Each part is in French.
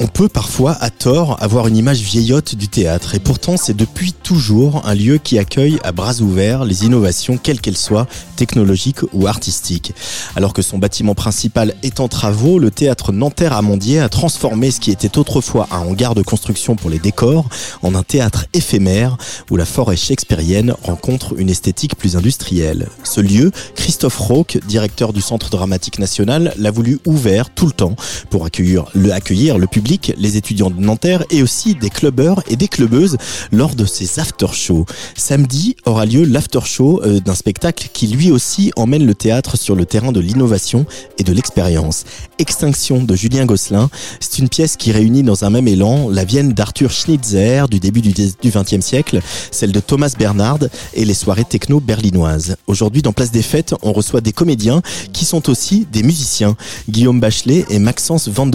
On peut parfois, à tort, avoir une image vieillotte du théâtre, et pourtant c'est depuis toujours un lieu qui accueille à bras ouverts les innovations, quelles qu'elles soient, technologiques ou artistiques. Alors que son bâtiment principal est en travaux, le théâtre Nanterre-Amandier a transformé ce qui était autrefois un hangar de construction pour les décors en un théâtre éphémère où la forêt shakespearienne rencontre une esthétique plus industrielle. Ce lieu, Christophe Rauque, directeur du Centre dramatique national, l'a voulu ouvert tout le temps pour le, accueillir le public les étudiants de Nanterre et aussi des clubbeurs et des clubbeuses lors de ces after-shows. Samedi aura lieu l'after-show euh, d'un spectacle qui lui aussi emmène le théâtre sur le terrain de l'innovation et de l'expérience. Extinction de Julien Gosselin, c'est une pièce qui réunit dans un même élan la Vienne d'Arthur Schnitzer du début du XXe siècle, celle de Thomas Bernard et les soirées techno berlinoises. Aujourd'hui, dans Place des Fêtes, on reçoit des comédiens qui sont aussi des musiciens, Guillaume Bachelet et Maxence Van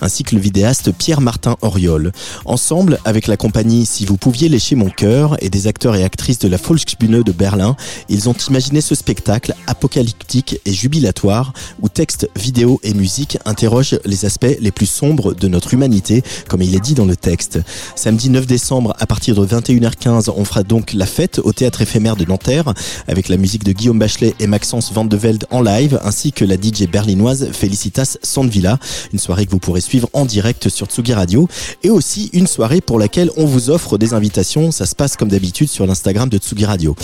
ainsi que le Pierre-Martin Oriol. Ensemble, avec la compagnie Si vous pouviez lécher mon cœur et des acteurs et actrices de la Volksbühne de Berlin, ils ont imaginé ce spectacle apocalyptique et jubilatoire où texte, vidéo et musique interrogent les aspects les plus sombres de notre humanité, comme il est dit dans le texte. Samedi 9 décembre, à partir de 21h15, on fera donc la fête au théâtre éphémère de Nanterre avec la musique de Guillaume Bachelet et Maxence Van de en live, ainsi que la DJ berlinoise Felicitas Sandvilla. Une soirée que vous pourrez suivre en direct sur Tsugi Radio et aussi une soirée pour laquelle on vous offre des invitations. Ça se passe comme d'habitude sur l'Instagram de Tsugi Radio.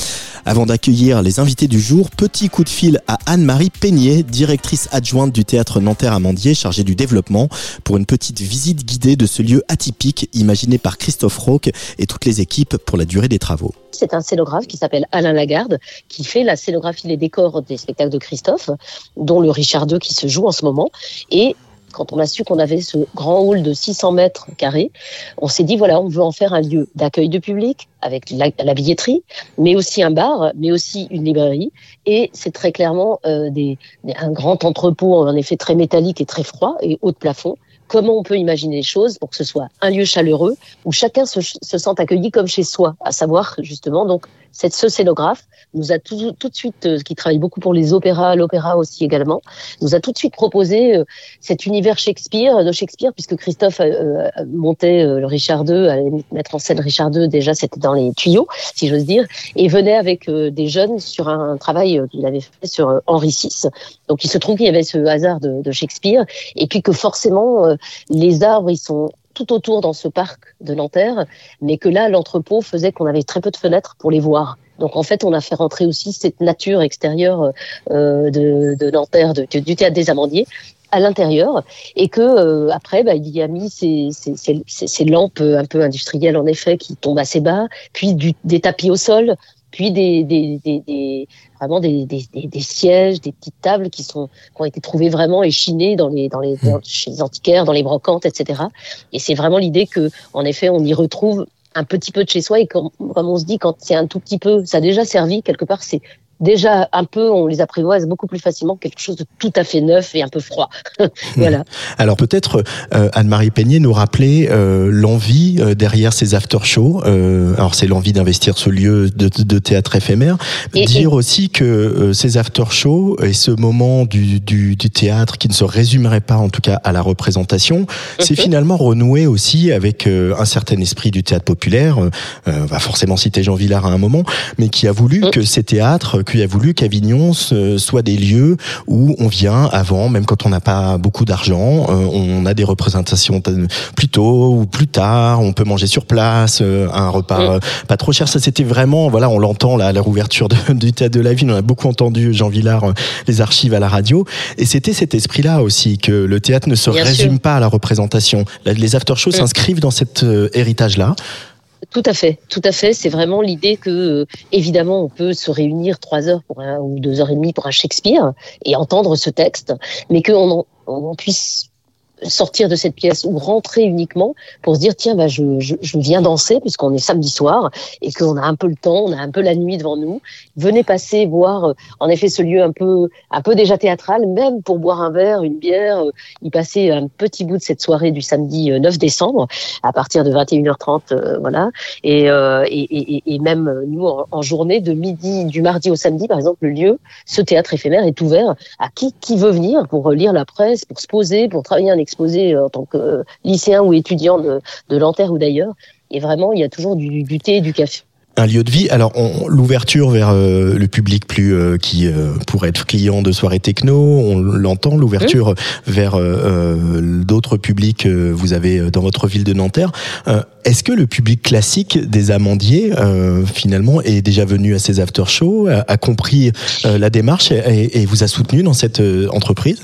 Avant d'accueillir les invités du jour, petit coup de fil à Anne-Marie Peignet, directrice adjointe du théâtre Nanterre-Amandier, chargée du développement, pour une petite visite guidée de ce lieu atypique imaginé par Christophe Rauque et toutes les équipes pour la durée des travaux. C'est un scénographe qui s'appelle Alain Lagarde, qui fait la scénographie des décors des spectacles de Christophe, dont le Richard II qui se joue en ce moment. Et quand on a su qu'on avait ce grand hall de 600 mètres carrés, on s'est dit voilà, on veut en faire un lieu d'accueil de public avec la, billetterie, mais aussi un bar, mais aussi une librairie. Et c'est très clairement euh, un grand entrepôt, en effet très métallique et très froid et haut de plafond. Comment on peut imaginer les choses pour que ce soit un lieu chaleureux où chacun se, se sente accueilli comme chez soi, à savoir justement donc cette ce scénographe nous a tout, tout de suite, euh, qui travaille beaucoup pour les opéras, l'opéra aussi également, nous a tout de suite proposé euh, cet univers Shakespeare, de Shakespeare, puisque Christophe euh, montait le Richard II, allait mettre en scène Richard II, déjà c'était dans les tuyaux, si j'ose dire, et venait avec des jeunes sur un, travail qu'il avait fait sur Henri VI. Donc il se trouve qu'il y avait ce hasard de Shakespeare, et puis que forcément les arbres, ils sont tout autour dans ce parc de Nanterre, mais que là, l'entrepôt faisait qu'on avait très peu de fenêtres pour les voir. Donc en fait, on a fait rentrer aussi cette nature extérieure euh, de, Nanterre, du théâtre des Amandiers, à l'intérieur et que euh, après bah, il y a mis ces, lampes un peu industrielles en effet qui tombent assez bas, puis des tapis au sol, puis des vraiment des, des, des, sièges, des petites tables qui sont qui ont été trouvées vraiment échinées dans les dans les dans, chez les antiquaires, dans les brocantes, etc. Et c'est vraiment l'idée que en effet on y retrouve un petit peu de chez soi et comme, comme on se dit quand c'est un tout petit peu, ça a déjà servi quelque part, c'est déjà un peu, on les apprivoise beaucoup plus facilement quelque chose de tout à fait neuf et un peu froid. voilà. Alors peut-être euh, Anne-Marie Peignet nous rappeler euh, l'envie euh, derrière ces after-shows. Euh, alors c'est l'envie d'investir ce lieu de, de théâtre éphémère. Et, Dire et... aussi que euh, ces after-shows et ce moment du, du, du, théâtre qui ne se résumerait pas en tout cas à la représentation, c'est mhm. finalement renouer aussi avec euh, un certain esprit du théâtre populaire. on va forcément citer Jean Villard à un moment, mais qui a voulu mm. que ces théâtres qui a voulu qu'Avignon soit des lieux où on vient avant, même quand on n'a pas beaucoup d'argent, on a des représentations plus tôt ou plus tard, on peut manger sur place, un repas pas trop cher. Ça, c'était vraiment, voilà, on l'entend là à la rouverture du théâtre de la ville. On a beaucoup entendu Jean Villard, les archives à la radio, et c'était cet esprit-là aussi que le théâtre ne se résume pas à la représentation. Les after-shows s'inscrivent dans cet héritage-là. Tout à fait, tout à fait. C'est vraiment l'idée que, euh, évidemment, on peut se réunir trois heures pour un, ou deux heures et demie pour un Shakespeare et entendre ce texte, mais qu'on on puisse sortir de cette pièce ou rentrer uniquement pour se dire tiens bah je, je, je viens danser puisqu'on est samedi soir et qu'on a un peu le temps, on a un peu la nuit devant nous. Venez passer voir euh, en effet ce lieu un peu un peu déjà théâtral même pour boire un verre, une bière, euh, y passer un petit bout de cette soirée du samedi 9 euh, décembre à partir de 21h30 voilà et, et, et, même nous en, en, journée de midi du mardi au samedi par exemple le lieu ce théâtre éphémère est ouvert à qui qui veut venir pour lire la presse, pour se poser, pour travailler un exposé euh, en tant que euh, lycéen ou étudiant de, de Nanterre ou d'ailleurs. Et vraiment, il y a toujours du, du thé et du café un lieu de vie. Alors l'ouverture vers euh, le public plus qui pourrait être client de soirées techno, on l'entend. L'ouverture vers d'autres publics vous avez dans votre ville de Nanterre. Est-ce que le public classique des Amandiers finalement est déjà venu à ces after shows, a, compris la démarche et, et, vous a soutenu dans cette entreprise?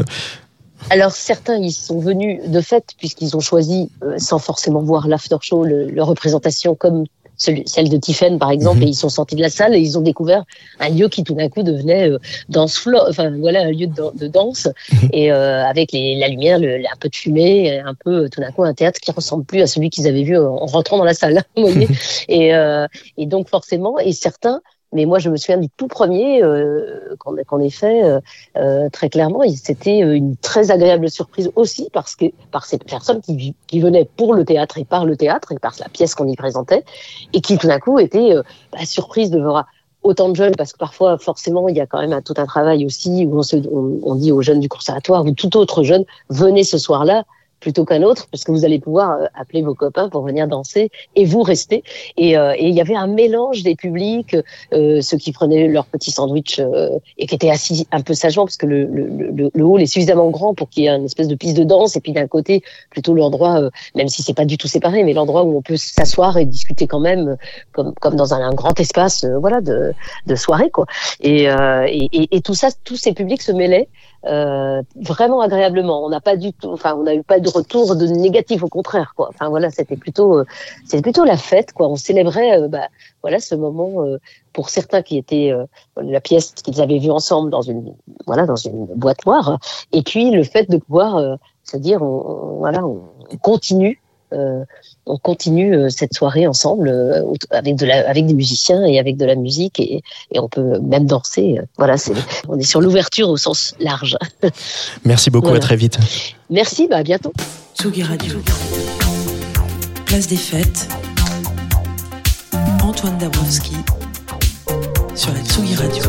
Alors certains ils sont venus de fait puisqu'ils ont choisi euh, sans forcément voir l'after show le, leur représentation comme celle de Tiffen par exemple mhm. et ils sont sortis de la salle et ils ont découvert un lieu qui tout d'un coup devenait euh, danse floor enfin voilà un lieu de, danse mhm. et euh, avec les, la lumière le, un peu de fumée un peu tout d'un coup un théâtre qui ressemble plus à celui qu'ils avaient vu en, rentrant dans la salle vous voyez et, euh, et donc forcément et certains mais moi, je me souviens du tout premier euh, ait fait euh, euh, très clairement. C'était une très agréable surprise aussi parce que par ces personnes qui, qui venaient pour le théâtre et par le théâtre et par la pièce qu'on y présentait et qui tout d'un coup étaient bah, surprises de voir autant de jeunes parce que parfois forcément il y a quand même un, tout un travail aussi où on, se, on, on dit aux jeunes du conservatoire ou tout autre jeune venez ce soir-là plutôt qu'un autre, parce que vous allez pouvoir euh, appeler vos copains pour venir danser et vous rester. Et, euh, et il y avait un mélange des publics, euh, ceux qui prenaient leur petit sandwich euh, et qui étaient assis un peu sagement, parce que le, le, le, hall est suffisamment grand pour qu'il y ait une espèce de piste de danse, et puis d'un côté plutôt l'endroit, même si c'est pas du tout séparé, mais l'endroit où on peut s'asseoir et discuter quand même, comme, comme dans un, grand espace, voilà, de, de soirée, quoi. Et, et, et, tout ça, tous ces publics se mêlaient. Euh, vraiment agréablement. On n'a pas du tout, enfin, on n'a eu pas de retour de négatif, au contraire, quoi. Enfin voilà, c'était plutôt, euh, c'était plutôt la fête, quoi. On célébrait, euh, bah, voilà, ce moment pour certains qui étaient la pièce qu'ils avaient vue ensemble dans une, voilà, dans une boîte noire, et puis le fait de pouvoir, c'est-à-dire, on, voilà, on continue euh, on continue euh, cette soirée ensemble euh, avec de la, avec des musiciens et avec de la musique et, on peut même danser. Voilà, c'est, on est sur l'ouverture au sens large. Merci beaucoup, à très vite. Merci, bah à bientôt. Tsugi Radio. Place des fêtes. Antoine Dabrowski sur la Tsugi Radio.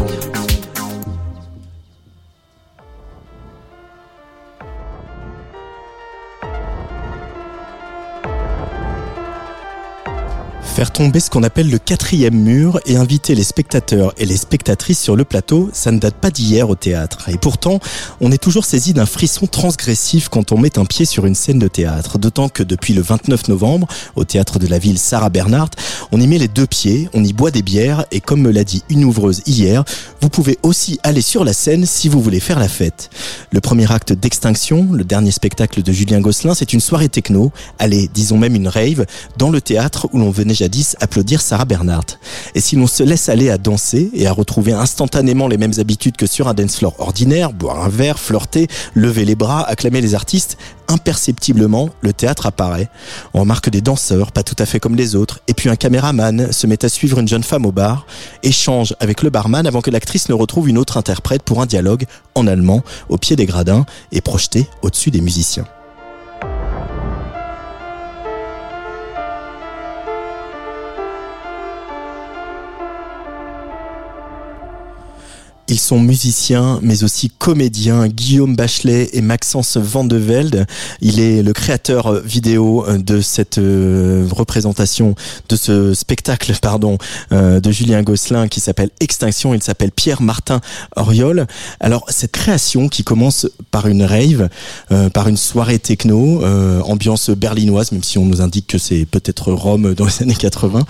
Faire tomber ce qu'on appelle le quatrième mur et inviter les spectateurs et les spectatrices sur le plateau, ça ne date pas d'hier au théâtre. Et pourtant, on est toujours saisi d'un frisson transgressif quand on met un pied sur une scène de théâtre. D'autant que depuis le 29 novembre, au théâtre de la ville Sarah Bernhardt, on y met les deux pieds, on y boit des bières et comme me l'a dit une ouvreuse hier, vous pouvez aussi aller sur la scène si vous voulez faire la fête. Le premier acte d'Extinction, le dernier spectacle de Julien Gosselin, c'est une soirée techno, allez, disons même une rave, dans le théâtre où l'on venait applaudir Sarah Bernhardt. Et si l'on se laisse aller à danser et à retrouver instantanément les mêmes habitudes que sur un dance floor ordinaire, boire un verre, flirter, lever les bras, acclamer les artistes, imperceptiblement, le théâtre apparaît. On remarque des danseurs, pas tout à fait comme les autres, et puis un caméraman se met à suivre une jeune femme au bar, échange avec le barman avant que l'actrice ne retrouve une autre interprète pour un dialogue en allemand au pied des gradins et projeté au-dessus des musiciens. Ils sont musiciens, mais aussi comédiens. Guillaume Bachelet et Maxence Van de Velde. Il est le créateur vidéo de cette euh, représentation, de ce spectacle, pardon, euh, de Julien Gosselin qui s'appelle Extinction. Il s'appelle Pierre Martin Oriol. Alors, cette création qui commence par une rave, euh, par une soirée techno, ambiance berlinoise, même si on nous indique que c'est peut-être Rome dans les années 80.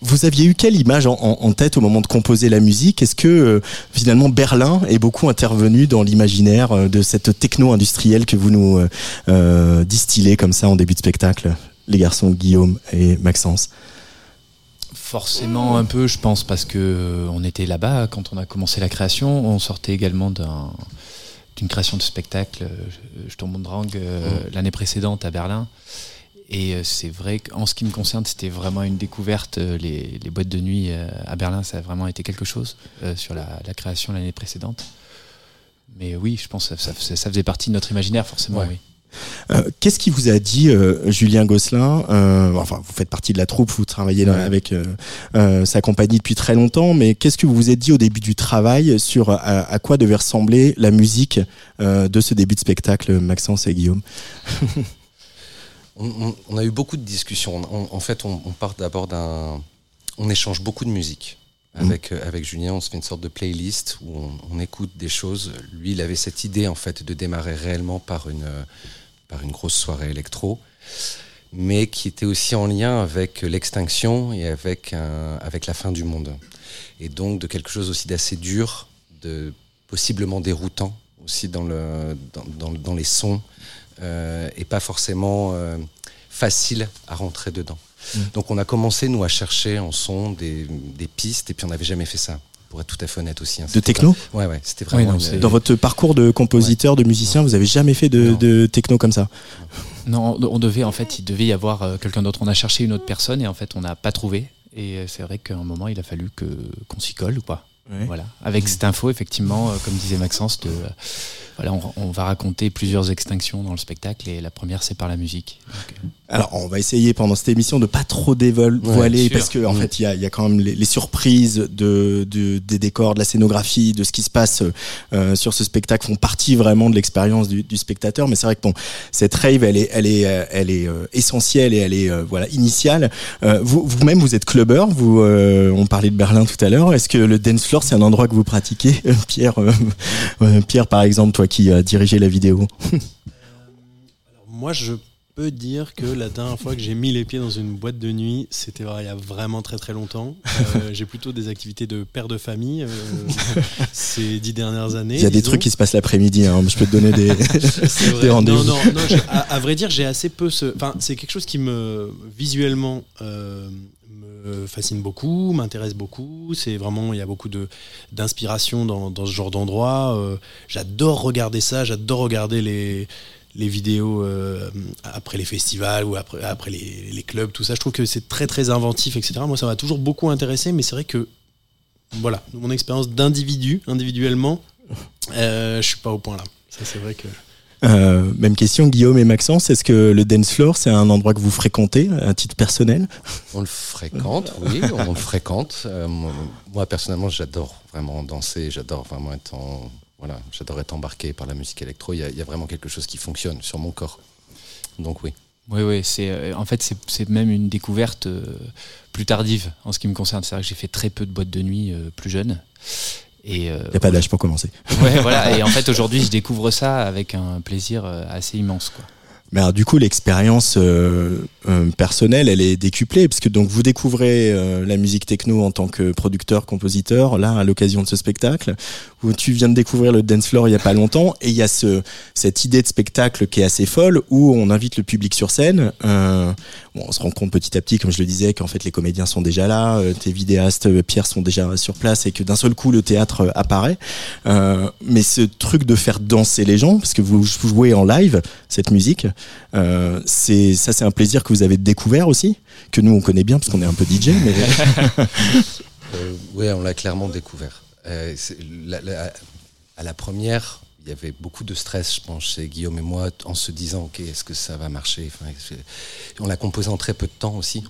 vous aviez eu quelle image en, en, tête au moment de composer la musique? Est-ce que finalement Berlin est beaucoup intervenu dans l'imaginaire euh, de cette techno industrielle que vous nous euh, euh, distillez comme ça en début de spectacle, les garçons Guillaume et Maxence Forcément un peu, je pense, parce que on était là-bas quand on a commencé la création. On sortait également d'une création de spectacle, Je tombe Drang, mmh. l'année précédente à Berlin. Et c'est vrai qu'en ce qui me concerne, c'était vraiment une découverte. Les, boîtes de nuit à Berlin, ça a vraiment été quelque chose sur la, la création l'année précédente. Mais oui, je pense que ça, faisait partie de notre imaginaire, forcément. Oui. Euh, qu'est-ce qui vous a dit euh, Julien Gosselin euh, Enfin, vous faites partie de la troupe, vous travaillez avec sa compagnie depuis très longtemps, mais qu'est-ce que vous vous êtes dit au début du travail sur à, quoi devait ressembler la musique de ce début de spectacle, Maxence et Guillaume? on, a eu beaucoup de discussions. en fait, on, on part d'abord d'un, on échange beaucoup de musique. Avec, euh, avec Julien, on se fait une sorte de playlist où on, écoute des choses. Lui, il avait cette idée en fait de démarrer réellement par une, euh, par une grosse soirée électro, mais qui était aussi en lien avec l'extinction et avec, un, avec la fin du monde. Et donc de quelque chose aussi d'assez dur, de possiblement déroutant aussi dans, le, dans, dans, les sons, et pas forcément euh, facile à rentrer dedans. Mm. Donc on a commencé, nous, à chercher en son des, pistes, et puis on n'avait jamais fait ça pour être tout à fait honnête aussi. Hein. De techno Ouais, ouais, c'était vraiment. Dans votre parcours de compositeur, de musicien, vous avez jamais fait de, techno comme ça? Non, on devait, en fait, il devait y avoir euh, quelqu'un d'autre. On a cherché une autre personne et en fait, on n'a pas trouvé. Et euh, c'est vrai qu'à un moment, il a fallu que qu'on s'y colle ou pas. Voilà. Avec cette info, effectivement, euh, comme disait Maxence, de, voilà, on, va raconter plusieurs extinctions dans le spectacle et la première, c'est par la musique. Alors, on va essayer pendant cette émission de pas trop dévoiler parce que en mm. fait, il y a, y a, quand même les, surprises de, de, des décors, de la scénographie, de ce qui se passe euh, sur ce spectacle font partie vraiment de l'expérience du, du, spectateur. Mais c'est vrai que bon, cette rave, elle est, elle est, euh, elle est euh, essentielle et elle est euh, voilà initiale. vous, vous-même, vous êtes clubbeur. Vous, on parlait de Berlin tout à l'heure. Est-ce que le dance floor, c'est un endroit que vous pratiquez, Pierre Pierre, par exemple, toi qui as dirigé la vidéo. alors moi, je peux dire que la dernière fois que j'ai mis les pieds dans une boîte de nuit, c'était il y a vraiment très très longtemps. Euh, j'ai plutôt des activités de père de famille euh, ces dix dernières années. Il y a des trucs qui se passent l'après-midi, hein. je peux te donner des, rendez-vous. Non, non, non à, vrai dire, j'ai assez peu ce. Enfin, c'est quelque chose qui me visuellement euh, fascine beaucoup, m'intéresse beaucoup. C'est vraiment, il y a beaucoup d'inspiration dans, dans, ce genre d'endroit. j'adore regarder ça, j'adore regarder les les vidéos euh, après les festivals ou après, après les, clubs, tout ça. Je trouve que c'est très très inventif, etc. Moi, ça m'a toujours beaucoup intéressé, mais c'est vrai que, voilà, mon expérience d'individu, individuellement, euh, je suis pas au point là. Ça, c'est vrai que. Euh, même question, Guillaume et Maxence. Est-ce que le dance floor, c'est un endroit que vous fréquentez à titre personnel? On le fréquente, oui, on le fréquente. Euh, moi, personnellement, j'adore vraiment danser, j'adore vraiment être en voilà, j'adore être embarqué par la musique électro. Il y, a, vraiment quelque chose qui fonctionne sur mon corps. Donc oui. Oui, oui, c'est euh, en fait c'est même une découverte euh, plus tardive en ce qui me concerne. C'est vrai que j'ai fait très peu de boîtes de nuit euh, plus jeune. Et il n'y a pas d'âge pour commencer. Ouais, voilà. Et en fait aujourd'hui je découvre ça avec un plaisir assez immense, quoi. Mais alors, du coup, l'expérience euh, euh, personnelle, elle est décuplée, parce que donc vous découvrez euh, la musique techno en tant que producteur, compositeur, là, à l'occasion de ce spectacle, où tu viens de découvrir le dance floor il y a pas longtemps, et il y a ce, cette idée de spectacle qui est assez folle, où on invite le public sur scène. Bon, on se rend compte petit à petit, comme je le disais, qu'en fait les comédiens sont déjà là, tes vidéastes, Pierre, sont déjà sur place, et que d'un seul coup le théâtre apparaît. mais ce truc de faire danser les gens, parce que vous jouez en live cette musique, euh, c'est ça, c'est un plaisir que vous avez découvert aussi, que nous on connaît bien parce qu'on est un peu DJ. Mais euh, oui, on l'a clairement découvert. Euh, à la première, il y avait beaucoup de stress, je pense, chez Guillaume et moi, en se disant, ok, est-ce que ça va marcher? On l'a composé en très peu de temps aussi.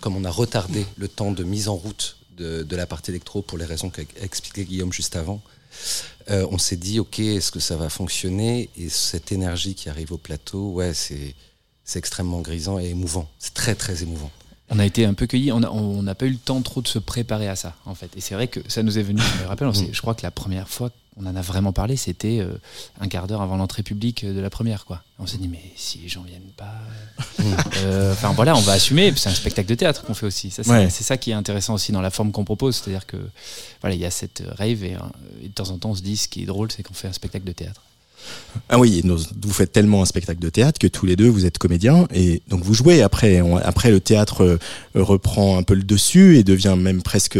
Comme on a retardé le temps de mise en route de, la partie électro pour les raisons qu'a expliqué Guillaume juste avant. Euh, on s'est dit, ok, est-ce que ça va fonctionner? Et cette énergie qui arrive au plateau, ouais, c'est extrêmement grisant et émouvant. C'est très très émouvant. On a été un peu cueillis, on n'a on n'a pas eu le temps trop de se préparer à ça, en fait. Et c'est vrai que ça nous est venu, je me rappelle, on s'est- je crois que la première fois qu'on en a vraiment parlé, c'était euh, un quart d'heure avant l'entrée publique de la première, quoi. On s'est dit, mais si les gens viennent pas. euh, Enfin voilà, on va assumer, c'est un spectacle de théâtre qu'on fait aussi. C'est Ouais. ça qui est intéressant aussi dans la forme qu'on propose, c'est-à-dire que voilà, il y a cette rave et, euh, et de temps en temps on se dit, ce qui est drôle, c'est qu'on fait un spectacle de théâtre. Ah oui, vous faites tellement un spectacle de théâtre que tous les deux vous êtes comédiens et donc vous jouez après. Après le théâtre euh, reprend un peu le dessus et devient même presque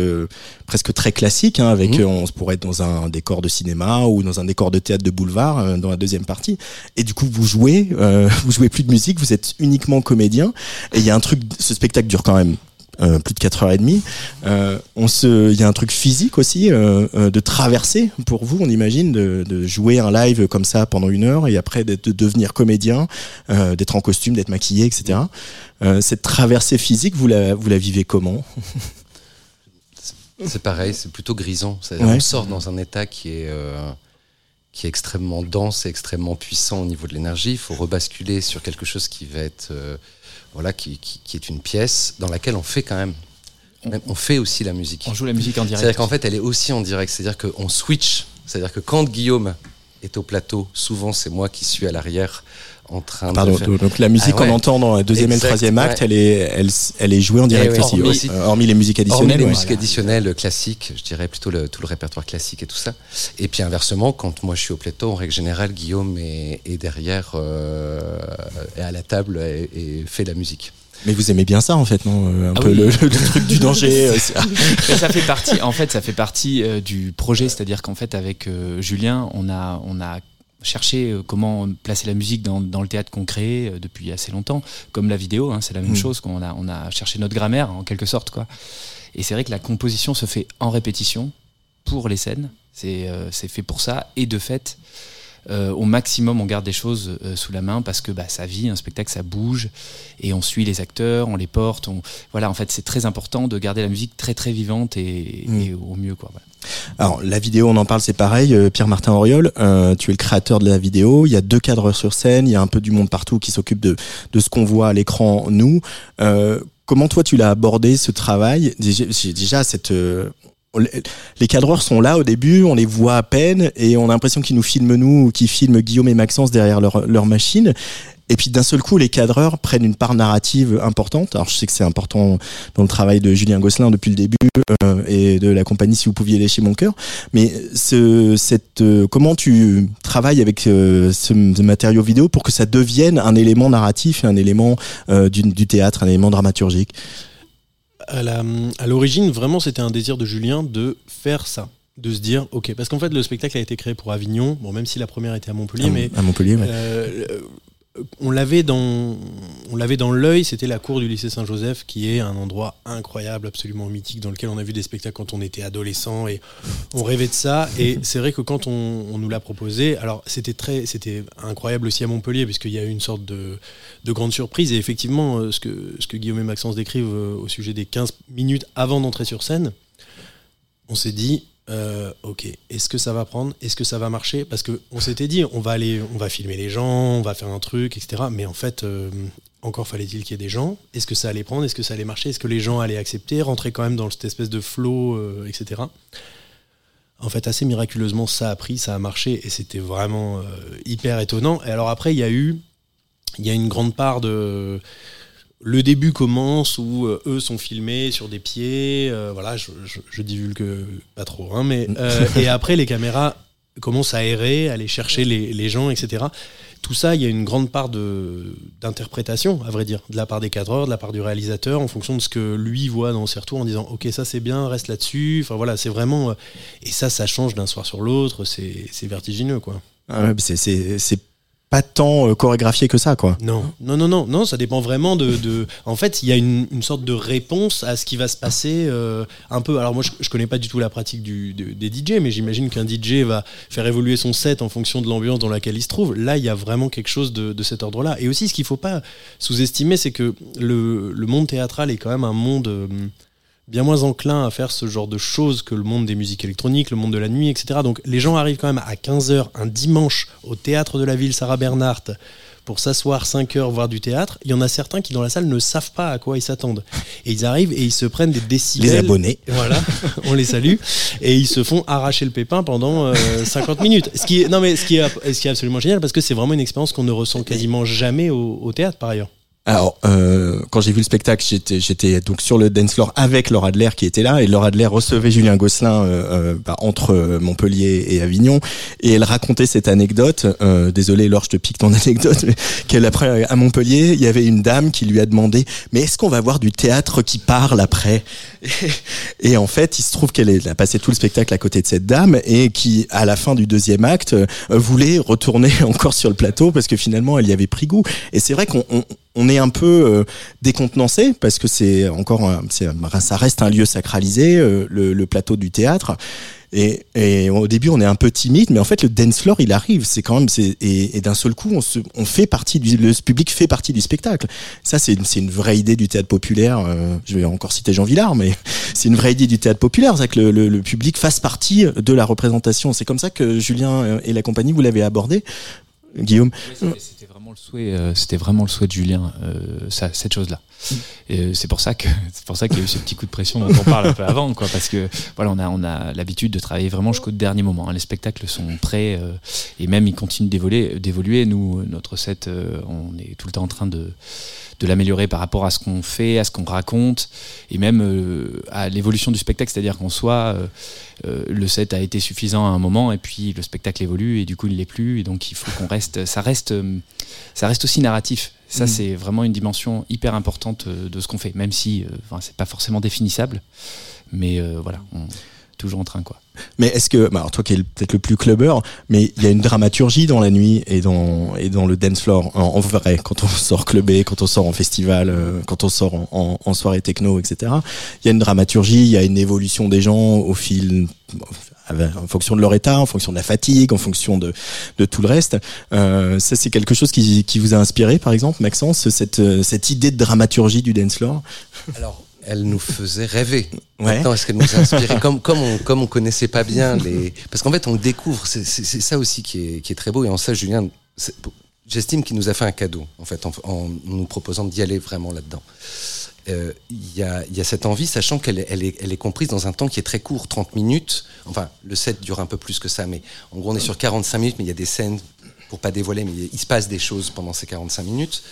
presque très classique. hein, avec Mhm. euh, on se pourrait être dans un décor de cinéma ou dans un décor de théâtre de boulevard euh, dans la deuxième partie. Et du coup vous jouez, euh, vous jouez plus de musique, vous êtes uniquement comédien. Et il y a un truc, ce spectacle dure quand même. Euh, plus de 4h30. Euh, on se, il y a un truc physique aussi euh, euh, de traverser pour vous, on imagine, de, de jouer un live comme ça pendant une heure et après de devenir comédien, d'être en costume, d'être maquillé, etc. Cette traversée physique, vous la, vous la vivez comment? C'est pareil, c'est plutôt grisant. Ouais. On sort dans un état qui est, qui est extrêmement dense et extrêmement puissant au niveau de l'énergie. Il faut rebasculer sur quelque chose qui va être, voilà, qui, qui- qui est une pièce dans laquelle on fait quand même. même- on fait aussi la musique. On joue la musique en direct. C'est-à-dire qu'en fait, elle est aussi en direct. C'est-à-dire qu'on switch. C'est-à-dire que quand Guillaume est au plateau, souvent c'est moi qui suis à l'arrière en train Pardon, de faire. donc la musique Ah ouais. qu'on entend dans le deuxième et le troisième acte, ouais. elle est, elle, elle est jouée en direct Eh ouais, aussi, hormis-. Euh, hormis les musiques Hormis additionnelles. les ouais. musiques additionnelles classiques, je dirais plutôt le, tout le répertoire classique et tout ça. Et puis inversement, quand moi je suis au plateau, en règle générale, Guillaume est, est derrière, euh, est à la table et, et fait la musique. Mais vous aimez bien ça en fait, non Euh, Un Ah peu oui. le, le truc du danger. euh, ça fait partie, en fait, ça fait partie euh, du projet, c'est-à-dire qu'en fait, avec euh, Julien, on a, on a cherché euh, comment placer la musique dans, dans le théâtre qu'on crée euh, depuis assez longtemps, comme la vidéo, hein, c'est la même Mm. chose, qu'on a, on a cherché notre grammaire en quelque sorte, quoi. Et c'est vrai que la composition se fait en répétition pour les scènes, c'est euh, c'est fait pour ça, et de fait. Euh, au maximum, on garde des choses euh, sous la main parce que bah, ça vit, un spectacle, ça bouge, et on suit les acteurs, on les porte. On... Voilà, en fait, c'est très important de garder la musique très très vivante et, Mm. et au mieux, quoi. voilà. Alors la vidéo, on en parle, c'est pareil. Euh, Pierre-Martin Auriol, euh, tu es le créateur de la vidéo. Il y a deux cadreurs sur scène. Il y a un peu du monde partout qui s'occupe de de ce qu'on voit à l'écran. Nous, Euh, comment toi tu l'as abordé ce travail? Déjà, cette euh, les- cadreurs sont là au début, on les voit à peine et on a l'impression qu'ils nous filment nous ou qu'ils filment Guillaume et Maxence derrière leur, leur machine. Et puis d'un seul coup, les cadreurs prennent une part narrative importante. Alors je sais que c'est important dans le travail de Julien Gosselin depuis le début euh, et de la compagnie Si vous pouviez lécher mon cœur. Mais ce, cette, euh, comment tu travailles avec euh, ce, ce matériau vidéo pour que ça devienne un élément narratif un élément euh, du, du théâtre, un élément dramaturgique? À l'origine, vraiment, c'était un désir de Julien de faire ça. De se dire, ok, parce qu'en fait, le spectacle a été créé pour Avignon, bon, même si la première était à Montpellier, à, mais à Montpellier. ouais. euh, on l'avait dans, l'œil, c'était la cour du lycée Saint-Joseph, qui est un endroit incroyable, absolument mythique, dans lequel on a vu des spectacles quand on était adolescent et on rêvait de ça. Et c'est vrai que quand on, nous l'a proposé, alors c'était très, c'était incroyable aussi à Montpellier, puisqu'il y a eu une sorte de, de grande surprise. Et effectivement, euh, ce que, ce que Guillaume et Maxence décrivent euh, au sujet des 15 minutes avant d'entrer sur scène, on s'est dit, euh, ok, est-ce que ça va prendre? Est-ce que ça va marcher? Parce que on s'était dit, on va aller, on va filmer les gens, on va faire un truc, etc. Mais en fait, euh, encore fallait-il qu'il y ait des gens. Est-ce que ça allait prendre? Est-ce que ça allait marcher? Est-ce que les gens allaient accepter? Rentrer quand même dans cette espèce de flow, euh, etc. En fait, assez miraculeusement, ça a pris, ça a marché, et c'était vraiment hyper étonnant. Et alors après, il y a eu, il y a une grande part de le début commence où euh, eux sont filmés sur des pieds, euh, voilà, je, je, je divulgue pas trop, hein, mais euh, et après les caméras commencent à errer, à aller chercher les, les gens, etc. Tout ça, il y a une grande part de d'interprétation, à vrai dire, de la part des cadreurs, de la part du réalisateur, en fonction de ce que lui voit dans ses retours, en disant ok ça c'est bien, reste là-dessus. Enfin voilà, c'est vraiment et ça, ça change d'un soir sur l'autre, c'est vertigineux quoi. Ah ouais, c'est pas tant euh, chorégraphié que ça, quoi. Non, non, non, non, non, ça dépend vraiment de. En fait, il y a une, sorte de réponse à ce qui va se passer euh, un peu. Alors moi, je, je connais pas du tout la pratique du, de- des DJ, mais j'imagine qu'un DJ va faire évoluer son set en fonction de l'ambiance dans laquelle il se trouve. Là, il y a vraiment quelque chose de, de cet ordre-là. Et aussi, ce qu'il faut pas sous-estimer, c'est que le, le monde théâtral est quand même un monde. euh, bien moins enclin à faire ce genre de choses que le monde des musiques électroniques, le monde de la nuit, etc. Donc les gens arrivent quand même à 15h un dimanche au théâtre de la ville Sarah Bernhardt pour s'asseoir 5 heures voir du théâtre. Il y en a certains qui dans la salle ne savent pas à quoi ils s'attendent. Et ils arrivent et ils se prennent des décibels. Les abonnés. Voilà, on les salue. Et ils se font arracher le pépin pendant euh, 50 minutes. Ce qui est, non mais ce qui est, ce qui est absolument génial parce que c'est vraiment une expérience qu'on ne ressent quasiment jamais au, au théâtre par ailleurs. Alors, euh, quand j'ai vu le spectacle, j'étais, j'étais donc sur le dance floor avec Laura Adler qui était là, et Laura Adler recevait Julien Gosselin euh, euh, bah, entre Montpellier et Avignon, et elle racontait cette anecdote. Euh, désolé, Laure, je te pique ton anecdote, qu'elle après à Montpellier, il y avait une dame qui lui a demandé, mais est-ce qu'on va voir du théâtre qui parle après et, et en fait, il se trouve qu'elle a passé tout le spectacle à côté de cette dame et qui, à la fin du deuxième acte, euh, voulait retourner encore sur le plateau parce que finalement, elle y avait pris goût. Et c'est vrai qu'on on, on est un peu euh, décontenancé parce que c'est encore, ça reste un lieu sacralisé, euh, le, plateau du théâtre. Et, au début, on est un peu timide, mais en fait, le dance floor, il arrive. C'est quand même, et, d'un seul coup, on, fait partie du, le public fait partie du spectacle. Ça, c'est, une- vraie idée du théâtre populaire. euh, je vais encore citer Jean Villard, mais c'est une vraie idée du théâtre populaire, c'est que le, le- public fasse partie de la représentation. C'est comme ça que Julien et la compagnie, vous l'avez abordé, Guillaume. Euh, c'était vraiment le souhait de Julien, euh, cette chose-là. Euh, c'est pour ça que c'est pour ça qu'il y a eu ce petit coup de pression dont on parle un peu avant, quoi, parce que voilà, on a on a l'habitude de travailler vraiment jusqu'au dernier moment. hein. Les spectacles sont prêts et même ils continuent d'évoluer. D'évoluer. Nous, notre set, on est tout le temps en train de de l'améliorer par rapport à ce qu'on fait, à ce qu'on raconte, et même à l'évolution du spectacle, c'est-à-dire qu'en soi, le set a été suffisant à un moment, et puis le spectacle évolue, et du coup il l'est plus, et donc il faut qu'on reste, ça reste, ça reste aussi narratif. Ça, Mm. c'est vraiment une dimension hyper importante euh, de ce qu'on fait, même si, euh, enfin, c'est pas forcément définissable, mais euh, voilà, on toujours en train quoi. Mais est-ce que, bah, alors toi qui es peut-être le plus clubbeur, mais il y a une dramaturgie dans la nuit et dans et dans le dance floor en, en vrai quand on sort clubbé, quand on sort en festival, euh, quand on sort en, en, en soirée techno, etc. Il y a une dramaturgie, il y a une évolution des gens au fil en fonction de leur état, en fonction de la fatigue, en fonction de, de tout le reste. Euh, ça, c'est quelque chose qui, qui vous a inspiré, par exemple, Maxence, cette, cette idée de dramaturgie du dance floor? Alors, elle nous faisait rêver. Ouais. Maintenant, est-ce qu'elle nous a inspiré? Comme, comme, on, comme on connaissait pas bien les. Parce qu'en fait, on découvre. C'est c'est- c'est ça aussi qui est, qui est très beau. Et en ça, Julien, j'estime qu'il nous a fait un cadeau, en fait, en, en nous proposant d'y aller vraiment là-dedans. Euh, Il y, a, il y a cette envie, sachant qu'elle est, elle est, elle est comprise dans un temps qui est très court, 30 minutes. Enfin, le set dure un peu plus que ça, mais en gros, on est sur 45 minutes, mais il y a des scènes, pour pas dévoiler, mais il se passe des choses pendant ces 45 minutes.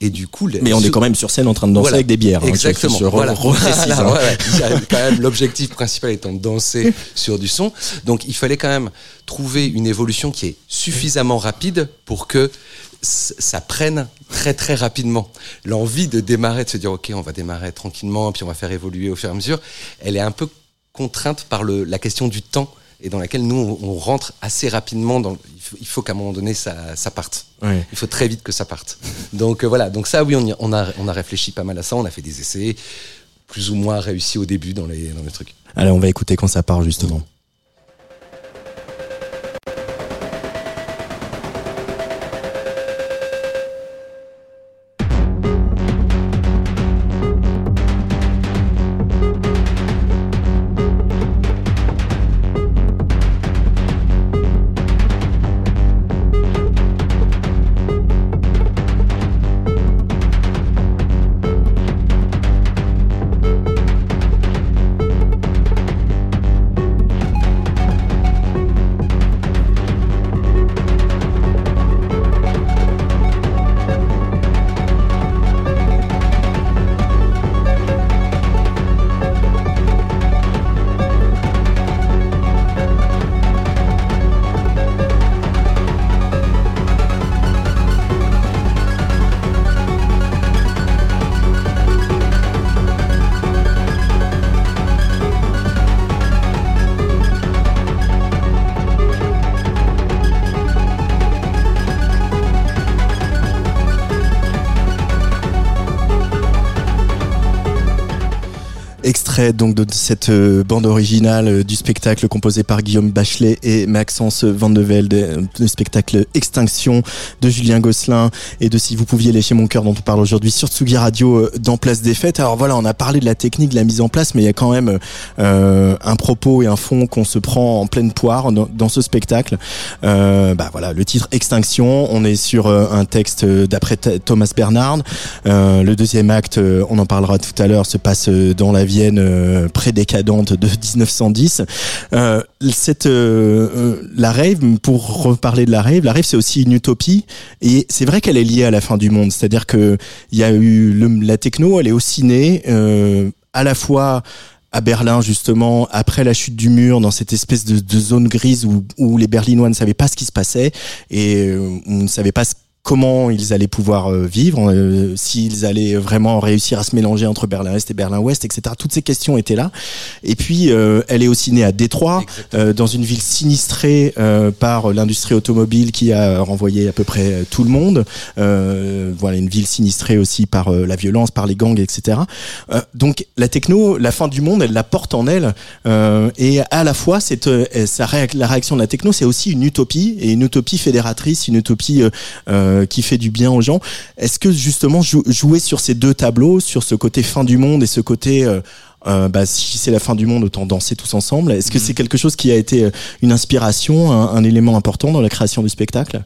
Et du coup, le- Mais on est quand même sur scène en train de danser Voilà. avec des bières. hein, Exactement. voilà. Voilà, hein. ouais, ouais. Quand même l'objectif principal étant de danser sur du son. Donc il fallait quand même trouver une évolution qui est suffisamment rapide pour que ça prenne très très rapidement. L'envie de démarrer, de se dire ok, on va démarrer tranquillement, puis on va faire évoluer au fur et à mesure, elle est un peu contrainte par le, la question du temps et dans laquelle nous on, on rentre assez rapidement. Dans, il faut, il faut qu'à un moment donné ça, ça parte. Ouais. Il faut très vite que ça parte. Donc euh, voilà, donc ça oui, on, y- on, a, on a réfléchi pas mal à ça, on a fait des essais, plus ou moins réussis au début dans les, dans les trucs. Allez, on va écouter quand ça part justement. Donc de cette euh, bande originale euh, du spectacle composé par Guillaume Bachelet et Maxence Van de Velde, euh, le spectacle Extinction de Julien Gosselin et de Si vous pouviez lécher mon cœur dont on parle aujourd'hui sur Tsugi Radio dans Place des Fêtes. Alors voilà, on a parlé de la technique, de la mise en place, mais il y a quand même euh, un propos et un fond qu'on se prend en pleine poire dans, ce spectacle. Euh, bah voilà, le titre Extinction, on est sur un texte d'après Thomas Bernard. Euh, le deuxième acte, on en parlera tout à l'heure, se passe dans la Vienne euh, prédécadente de 1910. Euh, cette euh, la rave, pour reparler de la rave, la rave c'est aussi une utopie et c'est vrai qu'elle est liée à la fin du monde. C'est-à-dire que il y a eu la techno, elle est aussi née à la fois à Berlin justement après la chute du mur dans cette espèce de, de zone grise où, où, les Berlinois ne savaient pas ce qui se passait et on ne savait pas ce comment ils allaient pouvoir euh, vivre, euh, s'ils allaient vraiment réussir à se mélanger entre Berlin-Est et Berlin-Ouest, etc. Toutes ces questions étaient là. Et puis, euh, elle est aussi née à Détroit, dans une ville sinistrée par l'industrie automobile qui a renvoyé à peu près tout le monde. voilà, une ville sinistrée aussi par la violence, par les gangs, etc. donc, la techno, la fin du monde, elle la porte en elle. et à la fois, cette, la réaction de la techno, c'est aussi une utopie, et une utopie fédératrice, une utopie... Euh, qui fait du bien aux gens. Est-ce que justement jouer sur ces deux tableaux, sur ce côté fin du monde et ce côté euh, euh, bah, si c'est la fin du monde, autant danser tous ensemble. Est-ce que mm. c'est quelque chose qui a été une inspiration, un, élément important dans la création du spectacle?